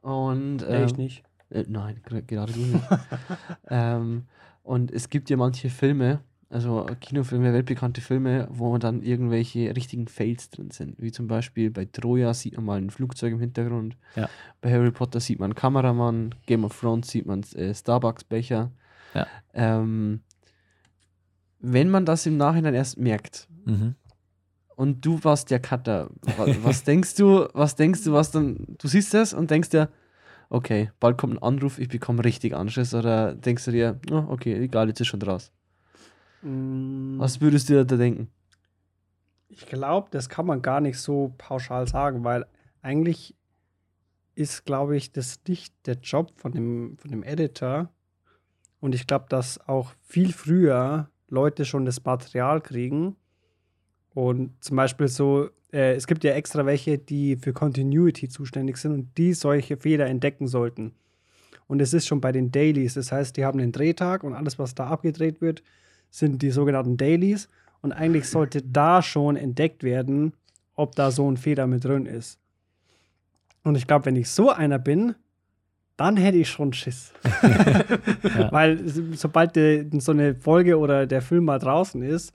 Und, Nee, ähm, ich nicht. Äh, nein, ger- gerade du nicht. (laughs) ähm, und es gibt ja manche Filme, also Kinofilme, weltbekannte Filme, wo dann irgendwelche richtigen Fails drin sind. Wie zum Beispiel bei Troja sieht man mal ein Flugzeug im Hintergrund. Ja. Bei Harry Potter sieht man einen Kameramann. Game of Thrones sieht man äh, Starbucks-Becher. Ja. Ähm, wenn man das im Nachhinein erst merkt, Mhm. und du warst der Cutter. Was, was (laughs) denkst du, was denkst du, was dann, du siehst das und denkst dir, okay, bald kommt ein Anruf, ich bekomme richtig Anschiss oder denkst du dir, oh, okay, egal, jetzt ist schon draus. Mm, Was würdest du da denken? Ich glaube, das kann man gar nicht so pauschal sagen, weil eigentlich ist, glaube ich, das nicht der Job von dem, von dem Editor. Und ich glaube, dass auch viel früher Leute schon das Material kriegen. Und zum Beispiel so, äh, es gibt ja extra welche, die für Continuity zuständig sind und die solche Fehler entdecken sollten. Und es ist schon bei den Dailies. Das heißt, die haben den Drehtag und alles, was da abgedreht wird, sind die sogenannten Dailies. Und eigentlich sollte da schon entdeckt werden, ob da so ein Fehler mit drin ist. Und ich glaube, wenn ich so einer bin, dann hätte ich schon Schiss. (laughs) (laughs) Weil so- sobald die, so eine Folge oder der Film mal draußen ist,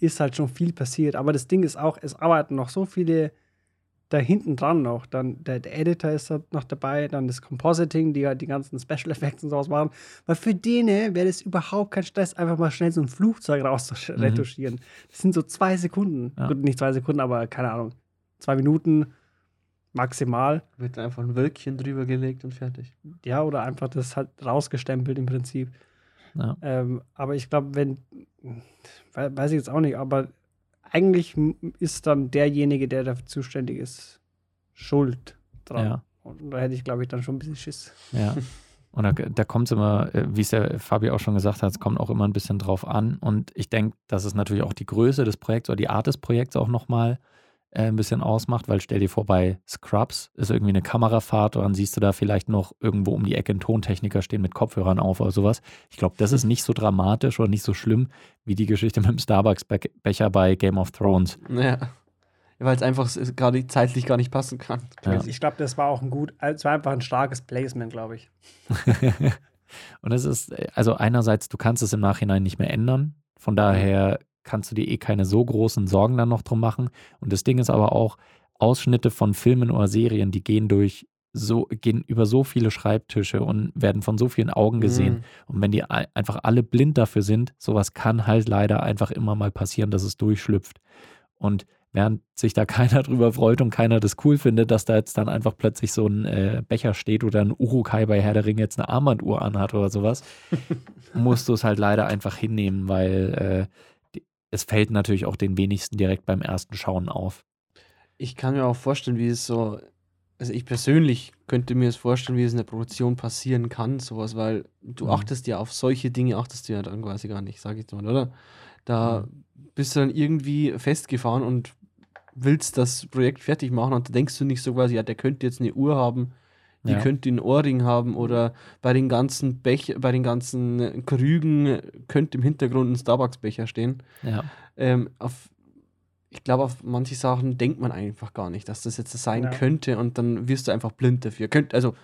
ist halt schon viel passiert. Aber das Ding ist auch, es arbeiten noch so viele da hinten dran noch. Dann der, der, Editor ist noch dabei, dann das Compositing, die halt die ganzen Special Effects und sowas machen. Weil für denen wäre das überhaupt kein Stress, einfach mal schnell so ein Flugzeug rauszuretuschieren. Mhm. Das sind so zwei Sekunden. Ja. Gut, nicht zwei Sekunden, aber keine Ahnung. Zwei Minuten maximal. Wird einfach ein Wölkchen drüber gelegt und fertig. Ja, oder einfach das halt rausgestempelt im Prinzip. Ja. Ähm, aber ich glaube, wenn, weiß ich jetzt auch nicht, aber eigentlich ist dann derjenige, der dafür zuständig ist, schuld dran. Ja. Und da hätte ich, glaube ich, dann schon ein bisschen Schiss. Ja. Und da, da kommt es immer, äh, wie es der Fabi auch schon gesagt hat, es kommt auch immer ein bisschen drauf an. Und ich denke, dass es natürlich auch die Größe des Projekts oder die Art des Projekts auch nochmal äh, ein bisschen ausmacht, weil stell dir vor, bei Scrubs ist irgendwie eine Kamerafahrt und dann siehst du da vielleicht noch irgendwo um die Ecke einen Tontechniker stehen mit Kopfhörern auf oder sowas. Ich glaube, das ist nicht so dramatisch oder nicht so schlimm wie die Geschichte (laughs) mit dem Starbucks-Becher bei Game of Thrones. Ja. Weil es einfach gerade zeitlich gar nicht passen kann. Ja. Ich glaube, das war auch ein gut, es war einfach ein starkes Placement, glaube ich. (laughs) und es ist, also einerseits, du kannst es im Nachhinein nicht mehr ändern. Von daher kannst du dir eh keine so großen Sorgen dann noch drum machen. Und das Ding ist aber auch, Ausschnitte von Filmen oder Serien, die gehen durch so, gehen über so viele Schreibtische und werden von so vielen Augen gesehen. Mhm. Und wenn die einfach alle blind dafür sind, sowas kann halt leider einfach immer mal passieren, dass es durchschlüpft. Und während sich da (laughs) keiner drüber freut und keiner das cool findet, dass da jetzt dann einfach plötzlich so ein äh, Becher steht oder ein Urukai bei Herr der Ringe jetzt eine Armbanduhr anhat oder sowas, (laughs) musst du es halt leider einfach hinnehmen, weil äh, es fällt natürlich auch den wenigsten direkt beim ersten Schauen auf. Ich kann mir auch vorstellen, wie es so, also ich persönlich könnte mir es vorstellen, wie es in der Produktion passieren kann, sowas, weil du mhm. achtest ja auf solche Dinge, achtest du ja dann quasi gar nicht, sag ich mal, oder? Da mhm. bist du dann irgendwie festgefahren und willst das Projekt fertig machen und da denkst du nicht so quasi, ja, der könnte jetzt eine Uhr haben, die ja. könnte einen Ohrring haben oder bei den ganzen Bech bei den ganzen Krügen könnte im Hintergrund ein Starbucks-Becher stehen. Ja. Ähm, auf, ich glaube, auf manche Sachen denkt man einfach gar nicht, dass das jetzt sein ja. könnte und dann wirst du einfach blind dafür. Könnt, also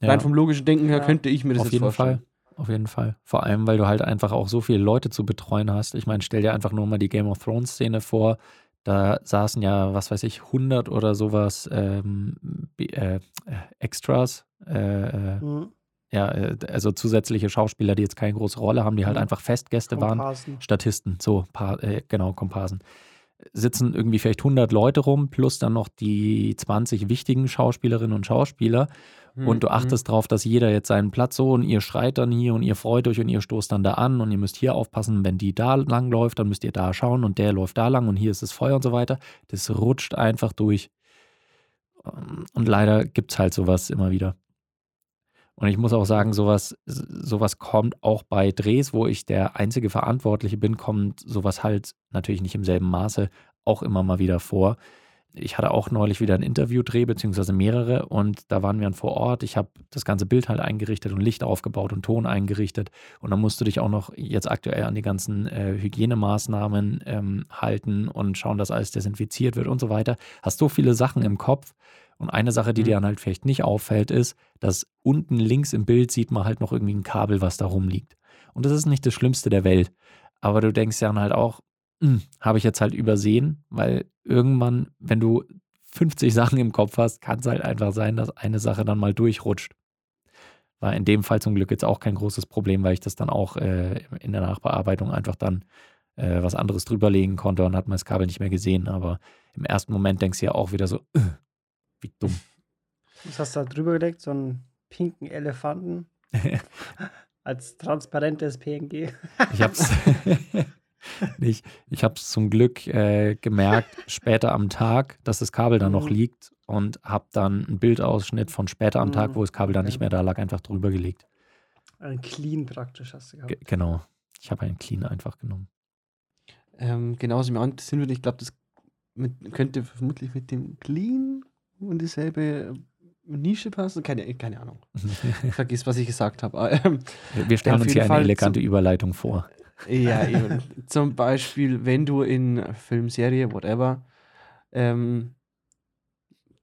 rein vom logischen Denken her könnte ich mir das auf jetzt jeden vorstellen. Fall. Auf jeden Fall. Vor allem, weil du halt einfach auch so viele Leute zu betreuen hast. Ich meine, stell dir einfach nur mal die Game of Thrones Szene vor. Da saßen ja, was weiß ich, 100 oder sowas ähm, äh, Extras. Äh, äh, mhm. Ja, äh, also zusätzliche Schauspieler, die jetzt keine große Rolle haben, die halt mhm. einfach Festgäste Komparsen. waren. Statisten, so, paar, äh, genau, Komparsen. Sitzen irgendwie vielleicht 100 Leute rum, plus dann noch die 20 wichtigen Schauspielerinnen und Schauspieler. Mhm. Und du mhm. achtest darauf, dass jeder jetzt seinen Platz so und ihr schreit dann hier und ihr freut euch und ihr stoßt dann da an und ihr müsst hier aufpassen, wenn die da lang läuft, dann müsst ihr da schauen und der läuft da lang und hier ist das Feuer und so weiter. Das rutscht einfach durch. Ähm, und leider gibt es halt sowas immer wieder. Und ich muss auch sagen, sowas, sowas kommt auch bei Drehs, wo ich der einzige Verantwortliche bin, kommt sowas halt natürlich nicht im selben Maße auch immer mal wieder vor ich hatte auch neulich wieder ein Interview-Dreh, beziehungsweise mehrere, und da waren wir dann vor Ort. Ich habe das ganze Bild halt eingerichtet und Licht aufgebaut und Ton eingerichtet. Und dann musst du dich auch noch jetzt aktuell an die ganzen äh, Hygienemaßnahmen ähm, halten und schauen, dass alles desinfiziert wird und so weiter. Hast so viele Sachen im Kopf. Und eine Sache, die mhm. dir dann halt vielleicht nicht auffällt, ist, dass unten links im Bild sieht man halt noch irgendwie ein Kabel, was da rumliegt. Und das ist nicht das Schlimmste der Welt. Aber du denkst ja dann halt auch, habe ich jetzt halt übersehen, weil irgendwann, wenn du 50 (laughs) Sachen im Kopf hast, kann es halt einfach sein, dass eine Sache dann mal durchrutscht. War in dem Fall zum Glück jetzt auch kein großes Problem, weil ich das dann auch äh, in der Nachbearbeitung einfach dann äh, was anderes drüberlegen konnte und hat man das Kabel nicht mehr gesehen. Aber im ersten Moment denkst du ja auch wieder so, äh, wie dumm. Was hast du da drüber gelegt? So einen pinken Elefanten? (laughs) Als transparentes PNG. ich hab's. (laughs) (laughs) ich ich habe es zum Glück äh, gemerkt, später am Tag, dass das Kabel da noch mhm. liegt und habe dann einen Bildausschnitt von später am Tag, mhm. wo das Kabel dann nicht mehr da lag, einfach drüber gelegt. Ein Clean praktisch hast du gehabt. G genau. Ich habe einen Clean einfach genommen. Ähm, genauso mir interessieren würde, ich glaube, das mit, könnte vermutlich mit dem Clean und dieselbe Nische passen. Keine, keine Ahnung. (laughs) Vergiss, was ich gesagt habe. Ähm, Wir stellen uns hier eine elegante Überleitung vor. Ja, (laughs) eben. Zum Beispiel, wenn du in Filmserie, whatever, ähm,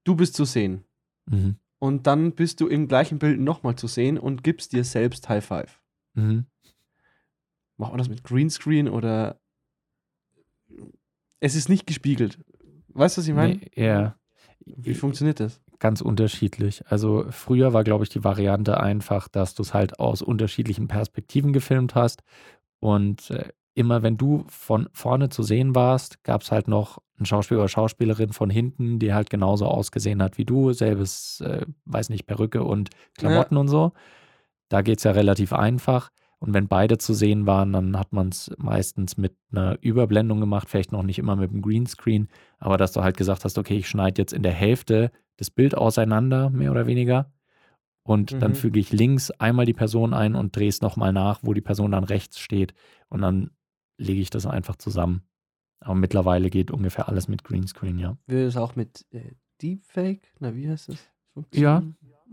du bist zu sehen. Mhm. Und dann bist du im gleichen Bild nochmal zu sehen und gibst dir selbst High Five. Mhm. Macht man das mit Greenscreen oder es ist nicht gespiegelt? Weißt du, was ich meine? Nee, ja. Wie funktioniert das? Ganz unterschiedlich. Also früher war, glaube ich, die Variante einfach, dass du es halt aus unterschiedlichen Perspektiven gefilmt hast. Und äh, immer wenn du von vorne zu sehen warst, gab es halt noch einen Schauspieler oder Schauspielerin von hinten, die halt genauso ausgesehen hat wie du. Selbes, äh, weiß nicht, Perücke und Klamotten ja. und so. Da geht es ja relativ einfach. Und wenn beide zu sehen waren, dann hat man es meistens mit einer Überblendung gemacht, vielleicht noch nicht immer mit dem Greenscreen, aber dass du halt gesagt hast, okay, ich schneide jetzt in der Hälfte das Bild auseinander, mehr oder weniger. Und mhm. dann füge ich links einmal die Person ein und drehe es nochmal nach, wo die Person dann rechts steht. Und dann lege ich das einfach zusammen. Aber mittlerweile geht ungefähr alles mit Greenscreen, ja. Will es auch mit äh, Deepfake? Na, wie heißt das? Ja,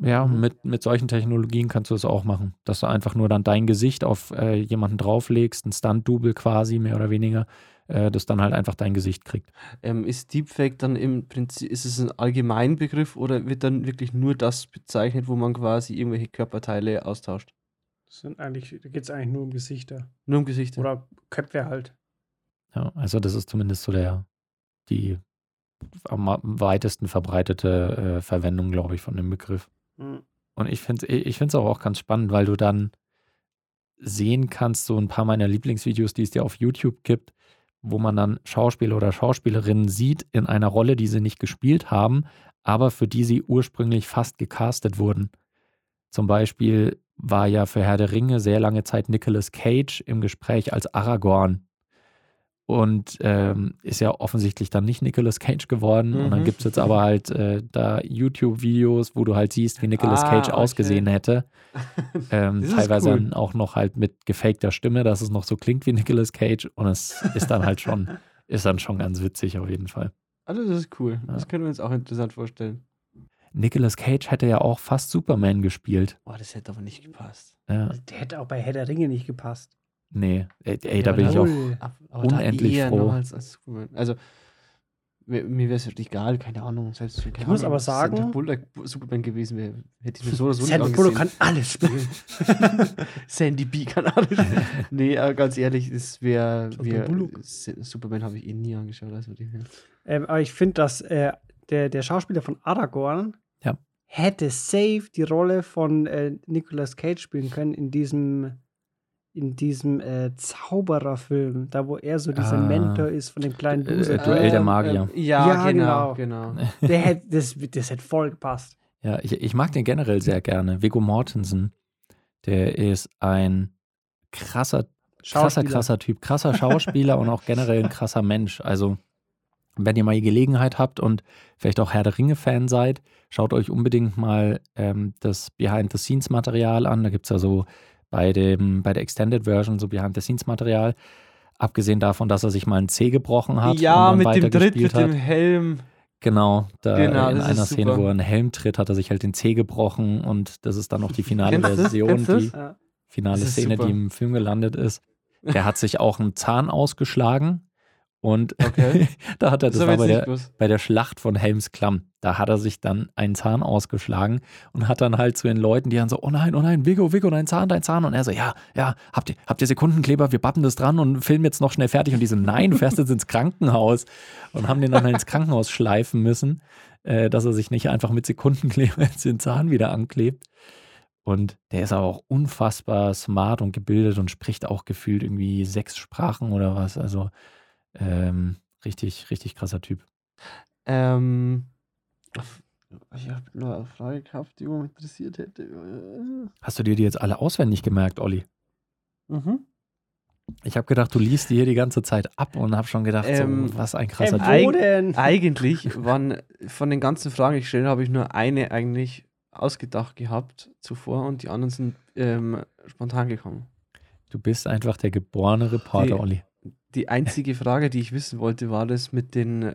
ja, mhm. mit, mit solchen Technologien kannst du es auch machen, dass du einfach nur dann dein Gesicht auf äh, jemanden drauflegst, ein Stunt-Double quasi, mehr oder weniger, äh, das dann halt einfach dein Gesicht kriegt. Ähm, ist Deepfake dann im Prinzip, ist es ein Allgemeinbegriff oder wird dann wirklich nur das bezeichnet, wo man quasi irgendwelche Körperteile austauscht? Das sind eigentlich, da geht es eigentlich nur um Gesichter. Nur um Gesichter. Oder Köpfe halt. Ja, also das ist zumindest so der, die am weitesten verbreitete äh, Verwendung, glaube ich, von dem Begriff. Mhm. Und ich finde es ich find's auch ganz spannend, weil du dann sehen kannst, so ein paar meiner Lieblingsvideos, die es dir auf YouTube gibt, wo man dann Schauspieler oder Schauspielerinnen sieht in einer Rolle, die sie nicht gespielt haben, aber für die sie ursprünglich fast gecastet wurden. Zum Beispiel war ja für Herr der Ringe sehr lange Zeit Nicolas Cage im Gespräch als Aragorn und ähm, ist ja offensichtlich dann nicht Nicolas Cage geworden. Mhm. Und dann mhm. gibt es jetzt aber halt äh, da YouTube-Videos, wo du halt siehst, wie Nicolas ah, Cage okay. ausgesehen hätte. (laughs) Ähm, teilweise cool. dann auch noch halt mit gefakter Stimme, dass es noch so klingt wie Nicolas Cage. Und es ist dann halt schon, (laughs) ist dann schon ganz witzig auf jeden Fall. Also das ist cool. Ja. Das können wir uns auch interessant vorstellen. Nicolas Cage hätte ja auch fast Superman gespielt. Boah, das hätte aber nicht gepasst. Ja. Der hätte auch bei Herr der Ringe nicht gepasst. Nee, ey, ey da bin ich auch unendlich froh. Als, als also, mir, mir wäre es wirklich egal, keine Ahnung. Selbst, keine ich Ahnung, muss aber sagen, Sandra Bullock Superman gewesen wäre, hätte ich mir so oder so Sandra Bullock kann alles spielen. (laughs) Sandy B kann alles spielen. (laughs) nee, aber ganz ehrlich, es wäre wär, Superman habe ich eh nie angeschaut. Also ähm, aber ich finde, dass äh, der, der Schauspieler von Aragorn ja. hätte safe die Rolle von äh, Nicolas Cage spielen können in diesem in diesem äh, Zaubererfilm, da wo er so dieser ah, Mentor ist von dem kleinen Busen. Äh, Duell der Magier. Äh, ja, ja, genau. genau. genau. (laughs) Der hätte, das, das hätte voll gepasst. Ja, ich, ich mag den generell sehr gerne. Viggo Mortensen, der ist ein krasser, krasser, krasser Typ, krasser Schauspieler und auch generell ein krasser Mensch. Also, wenn ihr mal die Gelegenheit habt und vielleicht auch Herr der Ringe-Fan seid, schaut euch unbedingt mal ähm, das Behind-the-Scenes-Material an. Da gibt es ja so bei, dem, bei der Extended Version, so Behind-the-Scenes-Material. Abgesehen davon, dass er sich mal ein C gebrochen hat. Ja, mit dem Tritt, mit dem Helm. Genau, da genau, in einer Szene, wo er einen Helm tritt, hat er sich halt den C gebrochen und das ist dann noch die finale Version, die finale Szene, super. die im Film gelandet ist. Der hat sich auch einen Zahn ausgeschlagen und okay. (laughs) da hat er, das, das war bei der, bei der Schlacht von Helmsklamm, da hat er sich dann einen Zahn ausgeschlagen und hat dann halt zu den Leuten, die dann so, oh nein, oh nein, Vigo, Vigo, dein Zahn, dein Zahn. Und er so, ja, ja, habt ihr, habt ihr Sekundenkleber, wir bappen das dran und filmen jetzt noch schnell fertig. Und die so, nein, du fährst jetzt ins Krankenhaus. Und haben den dann ins Krankenhaus schleifen müssen, äh, dass er sich nicht einfach mit Sekundenkleber (laughs) jetzt den Zahn wieder anklebt. Und der ist aber auch unfassbar smart und gebildet und spricht auch gefühlt irgendwie sechs Sprachen oder was. Also ähm, richtig, richtig krasser Typ. Ähm, ich habe nur eine Frage gehabt, die mich interessiert hätte. Hast du dir die jetzt alle auswendig gemerkt, Olli? Mhm. Ich habe gedacht, du liest die hier die ganze Zeit ab und habe schon gedacht, ähm, so, was ein krasser ähm, Typ. Eig (laughs) eigentlich waren von den ganzen Fragen, die ich stelle, habe ich nur eine eigentlich ausgedacht gehabt zuvor und die anderen sind ähm, spontan gekommen. Du bist einfach der geborene Reporter, die, Olli die einzige Frage, die ich wissen wollte, war das mit den,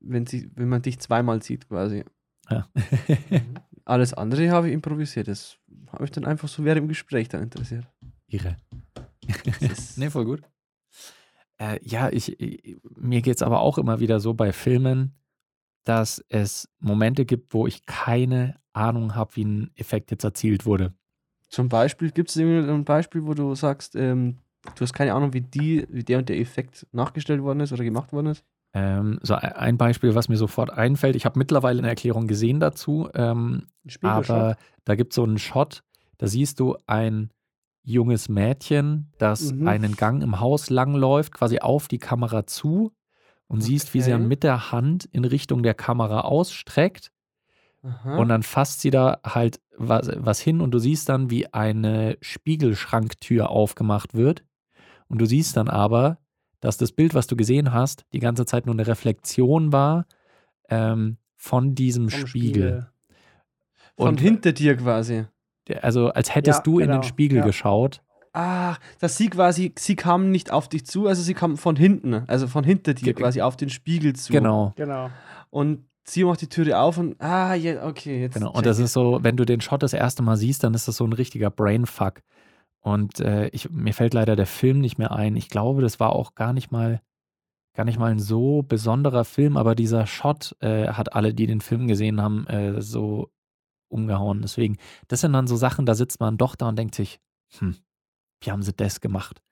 wenn, sie, wenn man dich zweimal sieht quasi. Ja. (laughs) Alles andere habe ich improvisiert. Das habe ich dann einfach so während dem Gespräch dann interessiert. Ihre. (laughs) nee, voll gut. Äh, ja, ich, ich mir geht es aber auch immer wieder so bei Filmen, dass es Momente gibt, wo ich keine Ahnung habe, wie ein Effekt jetzt erzielt wurde. Zum Beispiel, gibt es ein Beispiel, wo du sagst, ähm, Du hast keine Ahnung, wie, die, wie der und der Effekt nachgestellt worden ist oder gemacht worden ist? Ähm, so ein- ein Beispiel, was mir sofort einfällt, ich habe mittlerweile eine Erklärung gesehen dazu, ähm, aber da gibt es so einen Shot, da siehst du ein junges Mädchen, das Mhm. einen Gang im Haus langläuft, quasi auf die Kamera zu und siehst, wie sie Okay. dann mit der Hand in Richtung der Kamera ausstreckt Aha. und dann fasst sie da halt was, was hin und du siehst dann, wie eine Spiegelschranktür aufgemacht wird. Und du siehst dann aber, dass das Bild, was du gesehen hast, die ganze Zeit nur eine Reflexion war ähm, von diesem Vom Spiegel. Von und- hinter dir quasi. Also als hättest Ja, du in den genau, Spiegel ja. geschaut. Ach, dass sie quasi, sie kam nicht auf dich zu, also sie kam von hinten, also von hinter dir Ge- quasi auf den Spiegel zu. Genau. Genau. Und sie macht die Türe auf und, ah, ja, okay, jetzt. Genau. Und das ist so, wenn du den Shot das erste Mal siehst, dann ist das so ein richtiger Brainfuck. Und äh, ich, mir fällt leider der Film nicht mehr ein. Ich glaube, das war auch gar nicht mal, gar nicht mal ein so besonderer Film, aber dieser Shot äh, hat alle, die den Film gesehen haben, äh, so umgehauen. Deswegen, das sind dann so Sachen, da sitzt man doch da und denkt sich, hm, wie haben sie das gemacht?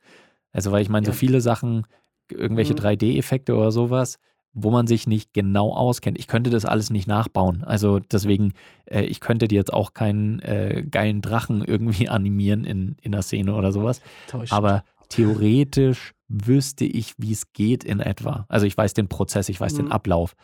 Also, weil ich meine, so Ja. viele Sachen, irgendwelche Mhm. 3D-Effekte oder sowas, wo man sich nicht genau auskennt. Ich könnte das alles nicht nachbauen. Also deswegen, äh, ich könnte dir jetzt auch keinen äh, geilen Drachen irgendwie (laughs) animieren in, in der Szene oder sowas. Täuscht. Aber theoretisch wüsste ich, wie es geht in etwa. Also ich weiß den Prozess, ich weiß den Mhm. Ablauf.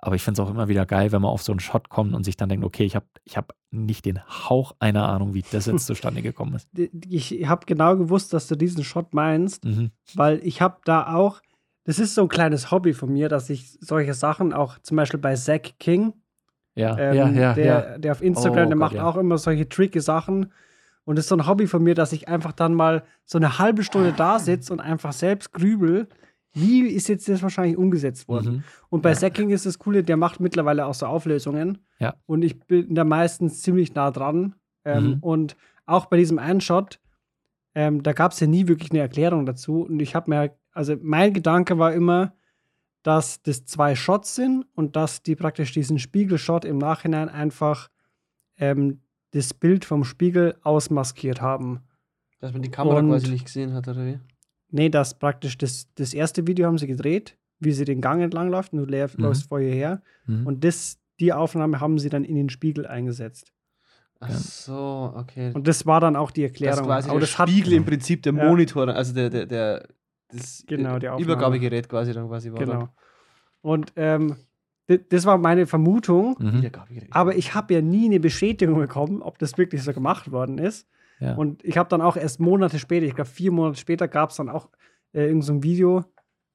Aber ich finde es auch immer wieder geil, wenn man auf so einen Shot kommt und sich dann denkt, okay, ich habe ich hab nicht den Hauch einer Ahnung, wie das jetzt (laughs) zustande gekommen ist. Ich habe genau gewusst, dass du diesen Shot meinst, Mhm. weil ich habe da auch, das ist so ein kleines Hobby von mir, dass ich solche Sachen auch zum Beispiel bei Zack King, Ja, ähm, ja, ja, der, ja. der auf Instagram, Oh der Gott, macht ja. auch immer solche tricky Sachen. Und das ist so ein Hobby von mir, dass ich einfach dann mal so eine halbe Stunde da sitze und einfach selbst grübel, wie ist jetzt das wahrscheinlich umgesetzt worden. Mhm. Und bei Zack King ist das Coole, der macht mittlerweile auch so Auflösungen. Ja. Und ich bin da meistens ziemlich nah dran. Ähm, Mhm. Und auch bei diesem einen Shot, ähm, da gab es ja nie wirklich eine Erklärung dazu. Und ich habe mir, also mein Gedanke war immer, dass das zwei Shots sind und dass die praktisch diesen Spiegelshot im Nachhinein einfach ähm, das Bild vom Spiegel ausmaskiert haben. Dass man die Kamera Und- quasi nicht gesehen hat, oder wie? Nee, das praktisch das, das erste Video haben sie gedreht, wie sie den Gang entlang läuft und du läufst Mhm. läufst vor ihr her. Mhm. Und das, die Aufnahme haben sie dann in den Spiegel eingesetzt. Ach so, okay. Und das war dann auch die das Erklärung. quasi Aber der das hat, Spiegel im Prinzip der Ja. Monitor, also der, der, der das Genau, äh. Übergabegerät quasi dann quasi war. genau. Und ähm, das war meine Vermutung. Mhm. Aber ich habe ja nie eine Bestätigung bekommen, ob das wirklich so gemacht worden ist. Ja. Und ich habe dann auch erst Monate später, ich glaube vier Monate später, gab es dann auch äh, irgend so Video,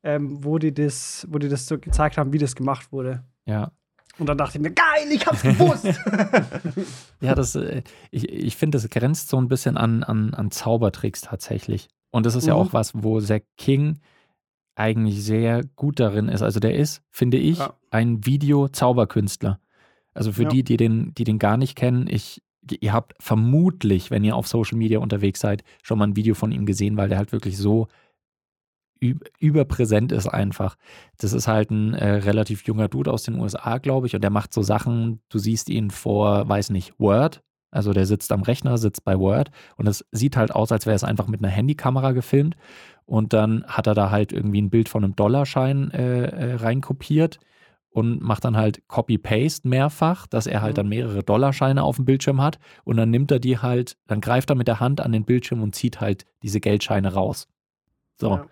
ähm, wo, die das, wo die das so gezeigt haben, wie das gemacht wurde. ja. Und dann dachte ich mir, geil, ich hab's gewusst. (laughs) Ja, das, äh, ich, ich finde, das grenzt so ein bisschen an, an, an Zaubertricks tatsächlich. Und das ist ja Mhm. auch was, wo Zack King eigentlich sehr gut darin ist. Also der ist, finde ich, Ja. ein Video-Zauberkünstler. Also für Ja. die, die den, die den gar nicht kennen, ich, ihr habt vermutlich, wenn ihr auf Social Media unterwegs seid, schon mal ein Video von ihm gesehen, weil der halt wirklich so üb- überpräsent ist einfach. Das ist halt ein äh, relativ junger Dude aus den USA, glaube ich, und der macht so Sachen, du siehst ihn vor, weiß nicht, Word. Also der sitzt am Rechner, sitzt bei Word und es sieht halt aus, als wäre es einfach mit einer Handykamera gefilmt. Und dann hat er da halt irgendwie ein Bild von einem Dollarschein äh, äh, reinkopiert und macht dann halt Copy-Paste mehrfach, dass er halt Mhm. dann mehrere Dollarscheine auf dem Bildschirm hat. Und dann nimmt er die halt, dann greift er mit der Hand an den Bildschirm und zieht halt diese Geldscheine raus. So, Ja.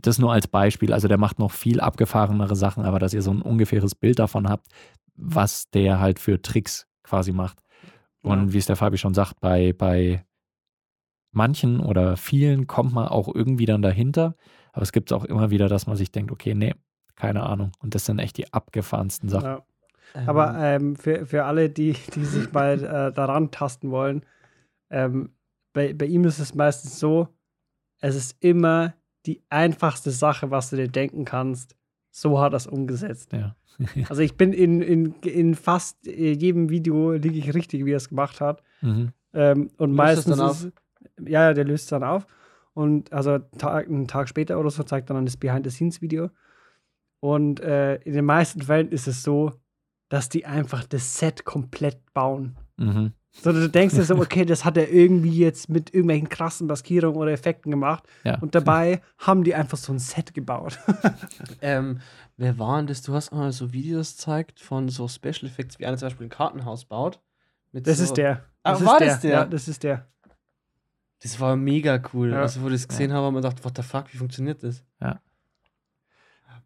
das nur als Beispiel. Also der macht noch viel abgefahrenere Sachen, aber dass ihr so ein ungefähres Bild davon habt, was der halt für Tricks quasi macht. Und Ja. wie es der Fabi schon sagt, bei, bei manchen oder vielen kommt man auch irgendwie dann dahinter. Aber es gibt auch immer wieder, dass man sich denkt, okay, nee, keine Ahnung. Und das sind echt die abgefahrensten Sachen. Ja. Ähm, Aber ähm, für, für alle, die, die sich mal äh, daran tasten wollen, ähm, bei, bei ihm ist es meistens so, es ist immer die einfachste Sache, was du dir denken kannst. So hat er es umgesetzt. Ja. (laughs) Also ich bin in, in, in fast äh, jedem Video liege ich richtig, wie er es gemacht hat. Mhm. Ähm, und Löst meistens dann auf? ist, ja, ja, der löst es dann auf. Und also Tag, einen Tag später oder so zeigt er dann das Behind-the-Scenes-Video. Und äh, in den meisten Fällen ist es so, dass die einfach das Set komplett bauen. Mhm. Sondern du denkst dir so, (laughs) okay, das hat er irgendwie jetzt mit irgendwelchen krassen Maskierungen oder Effekten gemacht. Ja. Und dabei haben die einfach so ein Set gebaut. (laughs) Ähm, wer war denn das? Du hast mal so Videos gezeigt von so Special Effects, wie einer zum Beispiel ein Kartenhaus baut. Das so, ist der. Ah, Das war ist das der? Ja, das ist der. Das war mega cool. Ja. Also, wo wir das gesehen haben, haben wir gedacht, what the fuck, wie funktioniert das? Ja.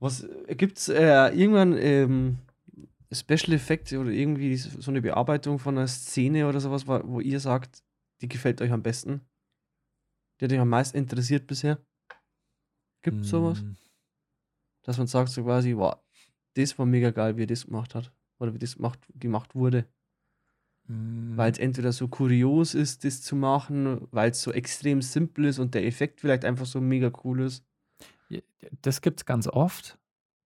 Was gibt es äh, irgendwann ähm, Special Effects oder irgendwie so eine Bearbeitung von einer Szene oder sowas, wo ihr sagt, die gefällt euch am besten? Die hat euch am meisten interessiert bisher? Gibt es sowas? Mm, Dass man sagt, so quasi, wow, das war mega geil, wie er das gemacht hat. Oder wie das gemacht, gemacht wurde. mm. Weil es entweder so kurios ist, das zu machen, weil es so extrem simpel ist und der Effekt vielleicht einfach so mega cool ist. Das gibt es ganz oft,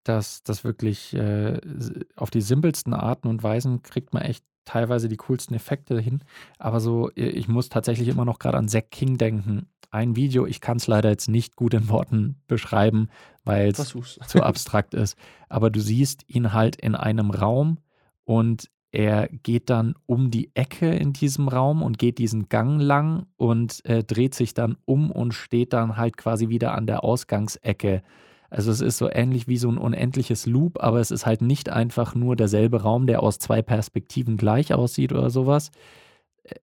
dass das wirklich äh, auf die simpelsten Arten und Weisen kriegt man echt teilweise die coolsten Effekte hin. Aber so, ich muss tatsächlich immer noch gerade an Zack King denken. Ein Video, ich kann es leider jetzt nicht gut in Worten beschreiben, weil es zu (laughs) abstrakt ist. Aber du siehst ihn halt in einem Raum und er geht dann um die Ecke in diesem Raum und geht diesen Gang lang und äh, dreht sich dann um und steht dann halt quasi wieder an der Ausgangsecke. Also es ist so ähnlich wie so ein unendliches Loop, aber es ist halt nicht einfach nur derselbe Raum, der aus zwei Perspektiven gleich aussieht oder sowas.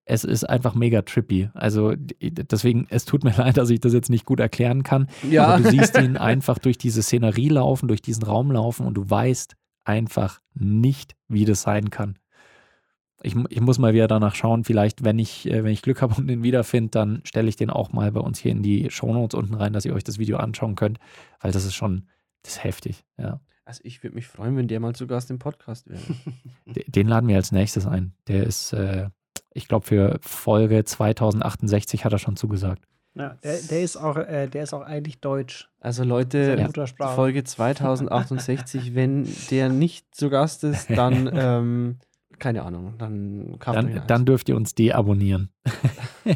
Es ist einfach mega trippy. Also deswegen, es tut mir (laughs) leid, dass ich das jetzt nicht gut erklären kann. Ja. Aber du siehst ihn einfach durch diese Szenerie laufen, durch diesen Raum laufen und du weißt einfach nicht, wie das sein kann. Ich, ich muss mal wieder danach schauen. Vielleicht, wenn ich, äh, wenn ich Glück habe und den wiederfinde, dann stelle ich den auch mal bei uns hier in die Shownotes unten rein, dass ihr euch das Video anschauen könnt, weil das ist schon, das ist heftig. Ja. Also ich würde mich freuen, wenn der mal zu Gast im Podcast wäre. (laughs) Den laden wir als nächstes ein. Der ist, äh, ich glaube, für Folge 2068 hat er schon zugesagt. Ja, der, der, ist auch, äh, der ist auch eigentlich deutsch. Also Leute, Ja. Folge 2068, (laughs) wenn der nicht zu Gast ist, dann, (laughs) ähm, keine Ahnung, dann Dann, dann dürft ihr uns deabonnieren. (laughs)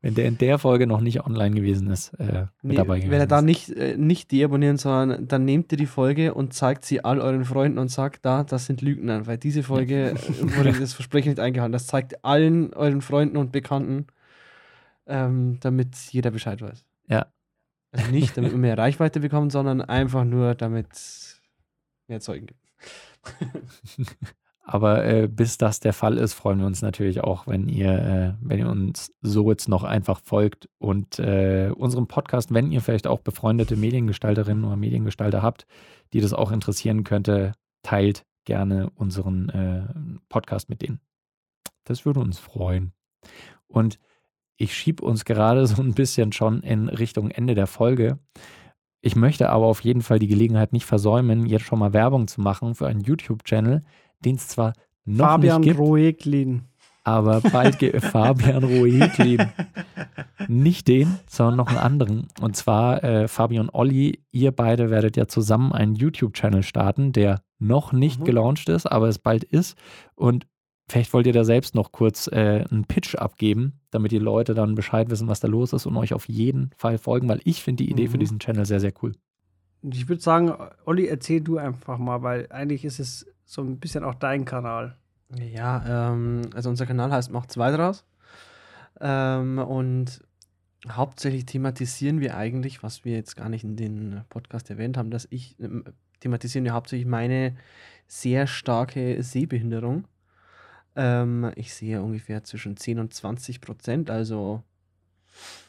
Wenn der in der Folge noch nicht online gewesen ist, äh, Nee, dabei gewesen wenn er da nicht, äh, nicht deabonnieren, sondern dann nehmt ihr die Folge und zeigt sie all euren Freunden und sagt, da, das sind Lügner, weil diese Folge äh, wurde das Versprechen nicht eingehalten. Das zeigt allen euren Freunden und Bekannten, ähm, damit jeder Bescheid weiß. Ja. Also nicht, damit wir mehr Reichweite bekommen, sondern einfach nur, damit mehr Zeugen gibt. (laughs) Aber äh, bis das der Fall ist, freuen wir uns natürlich auch, wenn ihr, äh, wenn ihr uns so jetzt noch einfach folgt und äh, unserem Podcast, wenn ihr vielleicht auch befreundete Mediengestalterinnen oder Mediengestalter habt, die das auch interessieren könnte, teilt gerne unseren äh, Podcast mit denen. Das würde uns freuen. Und ich schiebe uns gerade (laughs) so ein bisschen schon in Richtung Ende der Folge. Ich möchte aber auf jeden Fall die Gelegenheit nicht versäumen, jetzt schon mal Werbung zu machen für einen YouTube-Channel, den es zwar noch Fabian nicht gibt, Roeglin. aber bald (laughs) Fabian Roeglin. Nicht den, sondern noch einen anderen. Und zwar äh, Fabian Olli, ihr beide werdet ja zusammen einen YouTube-Channel starten, der noch nicht Mhm. gelauncht ist, aber es bald ist. Und vielleicht wollt ihr da selbst noch kurz äh, einen Pitch abgeben, damit die Leute dann Bescheid wissen, was da los ist und euch auf jeden Fall folgen, weil ich finde die Idee für Mhm. diesen Channel sehr, sehr cool. Ich würde sagen, Olli, erzähl du einfach mal, weil eigentlich ist es so ein bisschen auch dein Kanal. Ja, ähm, also unser Kanal heißt Macht zwei draus. Ähm, und hauptsächlich thematisieren wir eigentlich, was wir jetzt gar nicht in den Podcast erwähnt haben, dass ich ähm, thematisieren wir hauptsächlich meine sehr starke Sehbehinderung. Ähm, ich sehe ungefähr zwischen 10 und 20 Prozent, also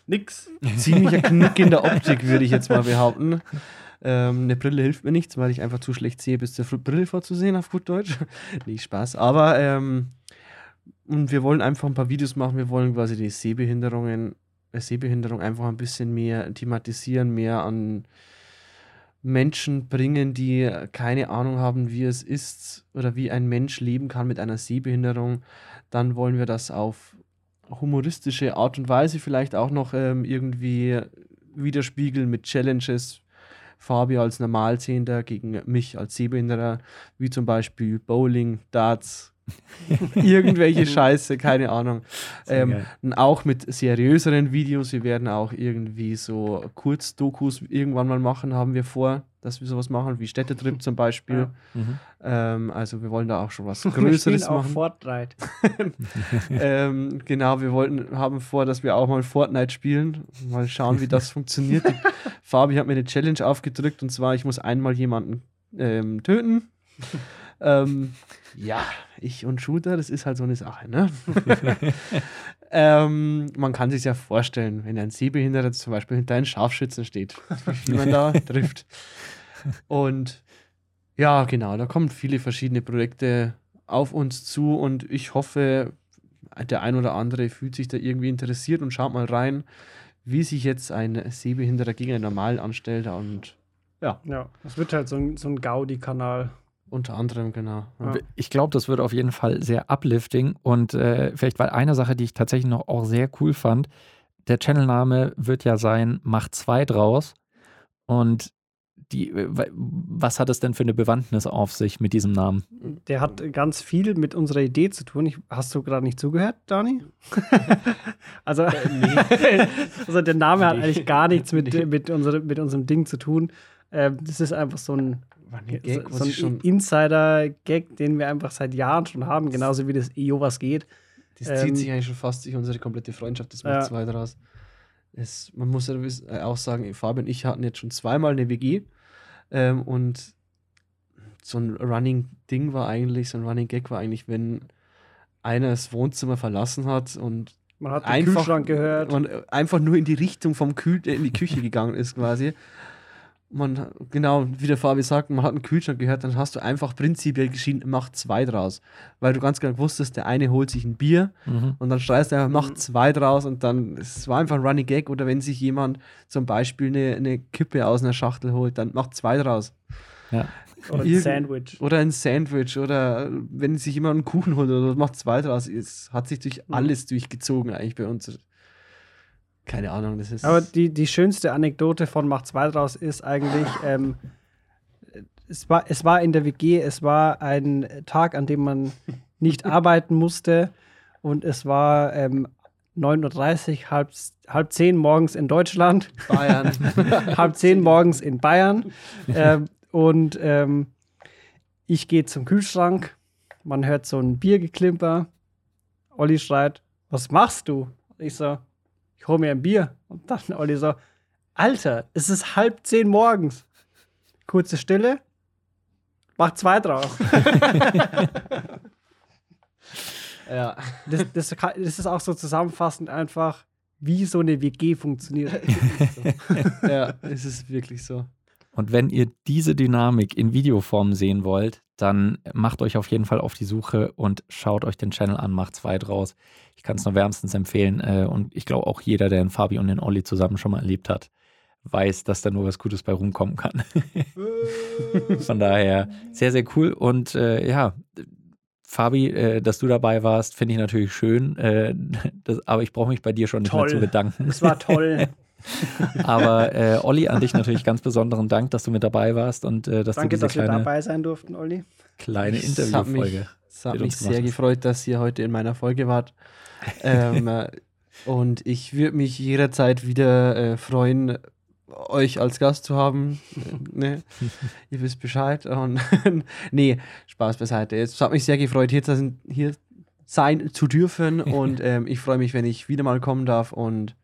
nix. Ziemlicher Knick in der Optik, würde ich jetzt mal behaupten. (laughs) Ähm, eine Brille hilft mir nichts, weil ich einfach zu schlecht sehe, bis zur Brille vorzusehen, auf gut Deutsch. (laughs) nee, Spaß. Aber ähm, und wir wollen einfach ein paar Videos machen. Wir wollen quasi die Sehbehinderungen, äh, Sehbehinderung einfach ein bisschen mehr thematisieren, mehr an Menschen bringen, die keine Ahnung haben, wie es ist oder wie ein Mensch leben kann mit einer Sehbehinderung. Dann wollen wir das auf humoristische Art und Weise vielleicht auch noch ähm, irgendwie widerspiegeln mit Challenges. Fabi als Normalsehender gegen mich als Sehbehinderer, wie zum Beispiel Bowling, Darts, (laughs) irgendwelche Scheiße, keine Ahnung. Ähm, auch mit seriöseren Videos. Wir werden auch irgendwie so Kurzdokus irgendwann mal machen, haben wir vor. Dass wir sowas machen, wie Städtetrip zum Beispiel. (laughs) Ja. Mhm. Ähm, also wir wollen da auch schon was (laughs) Wir Größeres spielen auch machen. Fortnite. (laughs) ähm, genau, wir wollten, haben vor, dass wir auch mal Fortnite spielen. Mal schauen, wie das funktioniert. Die, Fabi hat mir eine Challenge aufgedrückt und zwar, ich muss einmal jemanden ähm, töten. ähm, ja, ich und Shooter, das ist halt so eine Sache, ne? Ähm, man kann sich ja vorstellen, wenn ein Sehbehinderter zum Beispiel hinter einem Scharfschützen steht, (laughs) wie man da (laughs) trifft. Und ja, genau, da kommen viele verschiedene Projekte auf uns zu und ich hoffe, der ein oder andere fühlt sich da irgendwie interessiert und schaut mal rein, wie sich jetzt ein Sehbehinderter gegen einen Normalen anstellt und ja, Ja, das wird halt so ein, so ein Gaudi-Kanal. Unter anderem, genau. Ja. Ich glaube, das wird auf jeden Fall sehr uplifting und äh, vielleicht weil eine Sache, die ich tatsächlich noch auch sehr cool fand, der Channelname wird ja sein Macht 2 draus und die, äh, wa- was hat es denn für eine Bewandtnis auf sich mit diesem Namen? Der hat ganz viel mit unserer Idee zu tun. Ich, hast du gerade nicht zugehört, Dani? (laughs) also, (laughs) also der Name hat eigentlich gar nichts mit, (laughs) Nee. mit, unsere, mit unserem Ding zu tun. Ähm, das ist einfach so ein, War ein Gag, so, so ein Insider-Gag, den wir einfach seit Jahren schon haben, genauso wie das EO was geht. das ähm, zieht sich eigentlich schon fast durch unsere komplette Freundschaft, das macht Ja. zwei daraus. Es, man muss ja äh, auch sagen, Fabi und ich hatten jetzt schon zweimal eine WG ähm, und so ein Running Ding war eigentlich, so ein Running Gag war eigentlich, wenn einer das Wohnzimmer verlassen hat und Man hat den einfach, Kühlschrank gehört. man äh, einfach nur in die Richtung vom Kühl äh, in die Küche gegangen ist quasi. Man, genau, wie der Fabi sagt, man hat einen Kühlschrank gehört, dann hast du einfach prinzipiell geschrien, mach zwei draus. Weil du ganz genau wusstest, der eine holt sich ein Bier Mhm. und dann schreist du einfach, mach Mhm. zwei draus und dann, es war einfach ein Running Gag. Oder wenn sich jemand zum Beispiel eine, eine Kippe aus einer Schachtel holt, dann mach zwei draus. Ja. Oder ein Sandwich. Oder ein Sandwich oder wenn sich jemand einen Kuchen holt oder macht zwei draus. Es hat sich durch Mhm. alles durchgezogen eigentlich bei uns. Keine Ahnung, das ist. Aber die, die schönste Anekdote von Macht 2 draus ist eigentlich, (laughs) ähm, es, war, es war in der WG, es war ein Tag, an dem man nicht (laughs) arbeiten musste und es war ähm, 9.30 Uhr, halb, halb zehn morgens in Deutschland, Bayern. (laughs) halb zehn morgens in Bayern ähm, und ähm, ich gehe zum Kühlschrank, man hört so ein Biergeklimper, Olli schreit, was machst du? Ich so, ich hole mir ein Bier. Und dann (laughs) Olli so, Alter, es ist halb zehn morgens. Kurze Stille, mach zwei draus. (laughs) ja. Das, das, das ist auch so zusammenfassend einfach, wie so eine WG funktioniert. (laughs) ja, es ist wirklich so. Und wenn ihr diese Dynamik in Videoform sehen wollt, dann macht euch auf jeden Fall auf die Suche und schaut euch den Channel an, macht zwei draus. Ich kann es nur wärmstens empfehlen. äh, Und ich glaube auch jeder, der den Fabi und den Olli zusammen schon mal erlebt hat, weiß, dass da nur was Gutes bei rumkommen kann. (laughs) Von daher sehr, sehr cool. Und äh, ja, Fabi, äh, dass du dabei warst, finde ich natürlich schön. Äh, (laughs) das, aber ich brauche mich bei dir schon nicht Toll. mehr zu bedanken. Es war toll. (laughs) (laughs) Aber äh, Olli, an dich natürlich ganz besonderen Dank, dass du mit dabei warst und äh, dass Danke, du diese dass wir dabei sein durften, Olli. kleine Es hat mich- Interviewfolge. Es hat mich uns sehr gefreut, dass ihr heute in meiner Folge wart. ähm, (laughs) äh, und ich würde mich jederzeit wieder äh, freuen, euch als Gast zu haben. Äh, ne? (laughs) ihr wisst Bescheid. Und nee, Spaß beiseite. Es hat mich sehr gefreut, hier, zu, sein- hier sein zu dürfen. Und ähm, ich freue mich, wenn ich wieder mal kommen darf. Und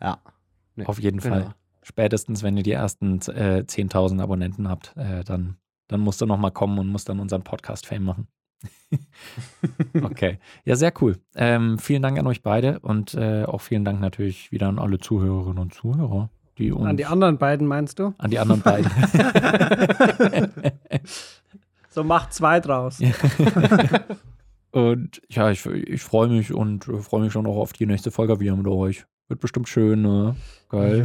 ja. Ne, Auf jeden genau. Fall. Spätestens, wenn ihr die ersten äh, 10.000 Abonnenten habt, äh, dann, dann musst du nochmal kommen und musst dann unseren Podcast-Fame machen. (laughs) okay. Ja, sehr cool. Ähm, vielen Dank an euch beide und äh, auch vielen Dank natürlich wieder an alle Zuhörerinnen und Zuhörer, die uns. An die anderen beiden meinst du? an die anderen beiden. (laughs) So macht zwei draus. (laughs) Und ja, ich, ich freue mich und äh, freue mich schon auch auf die nächste Folge wieder mit euch. Wird bestimmt schön, ne? Geil.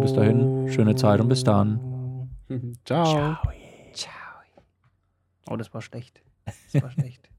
Bis dahin, schöne Zeit und bis dann. (laughs) Ciao. Oh, das war schlecht. Das war schlecht.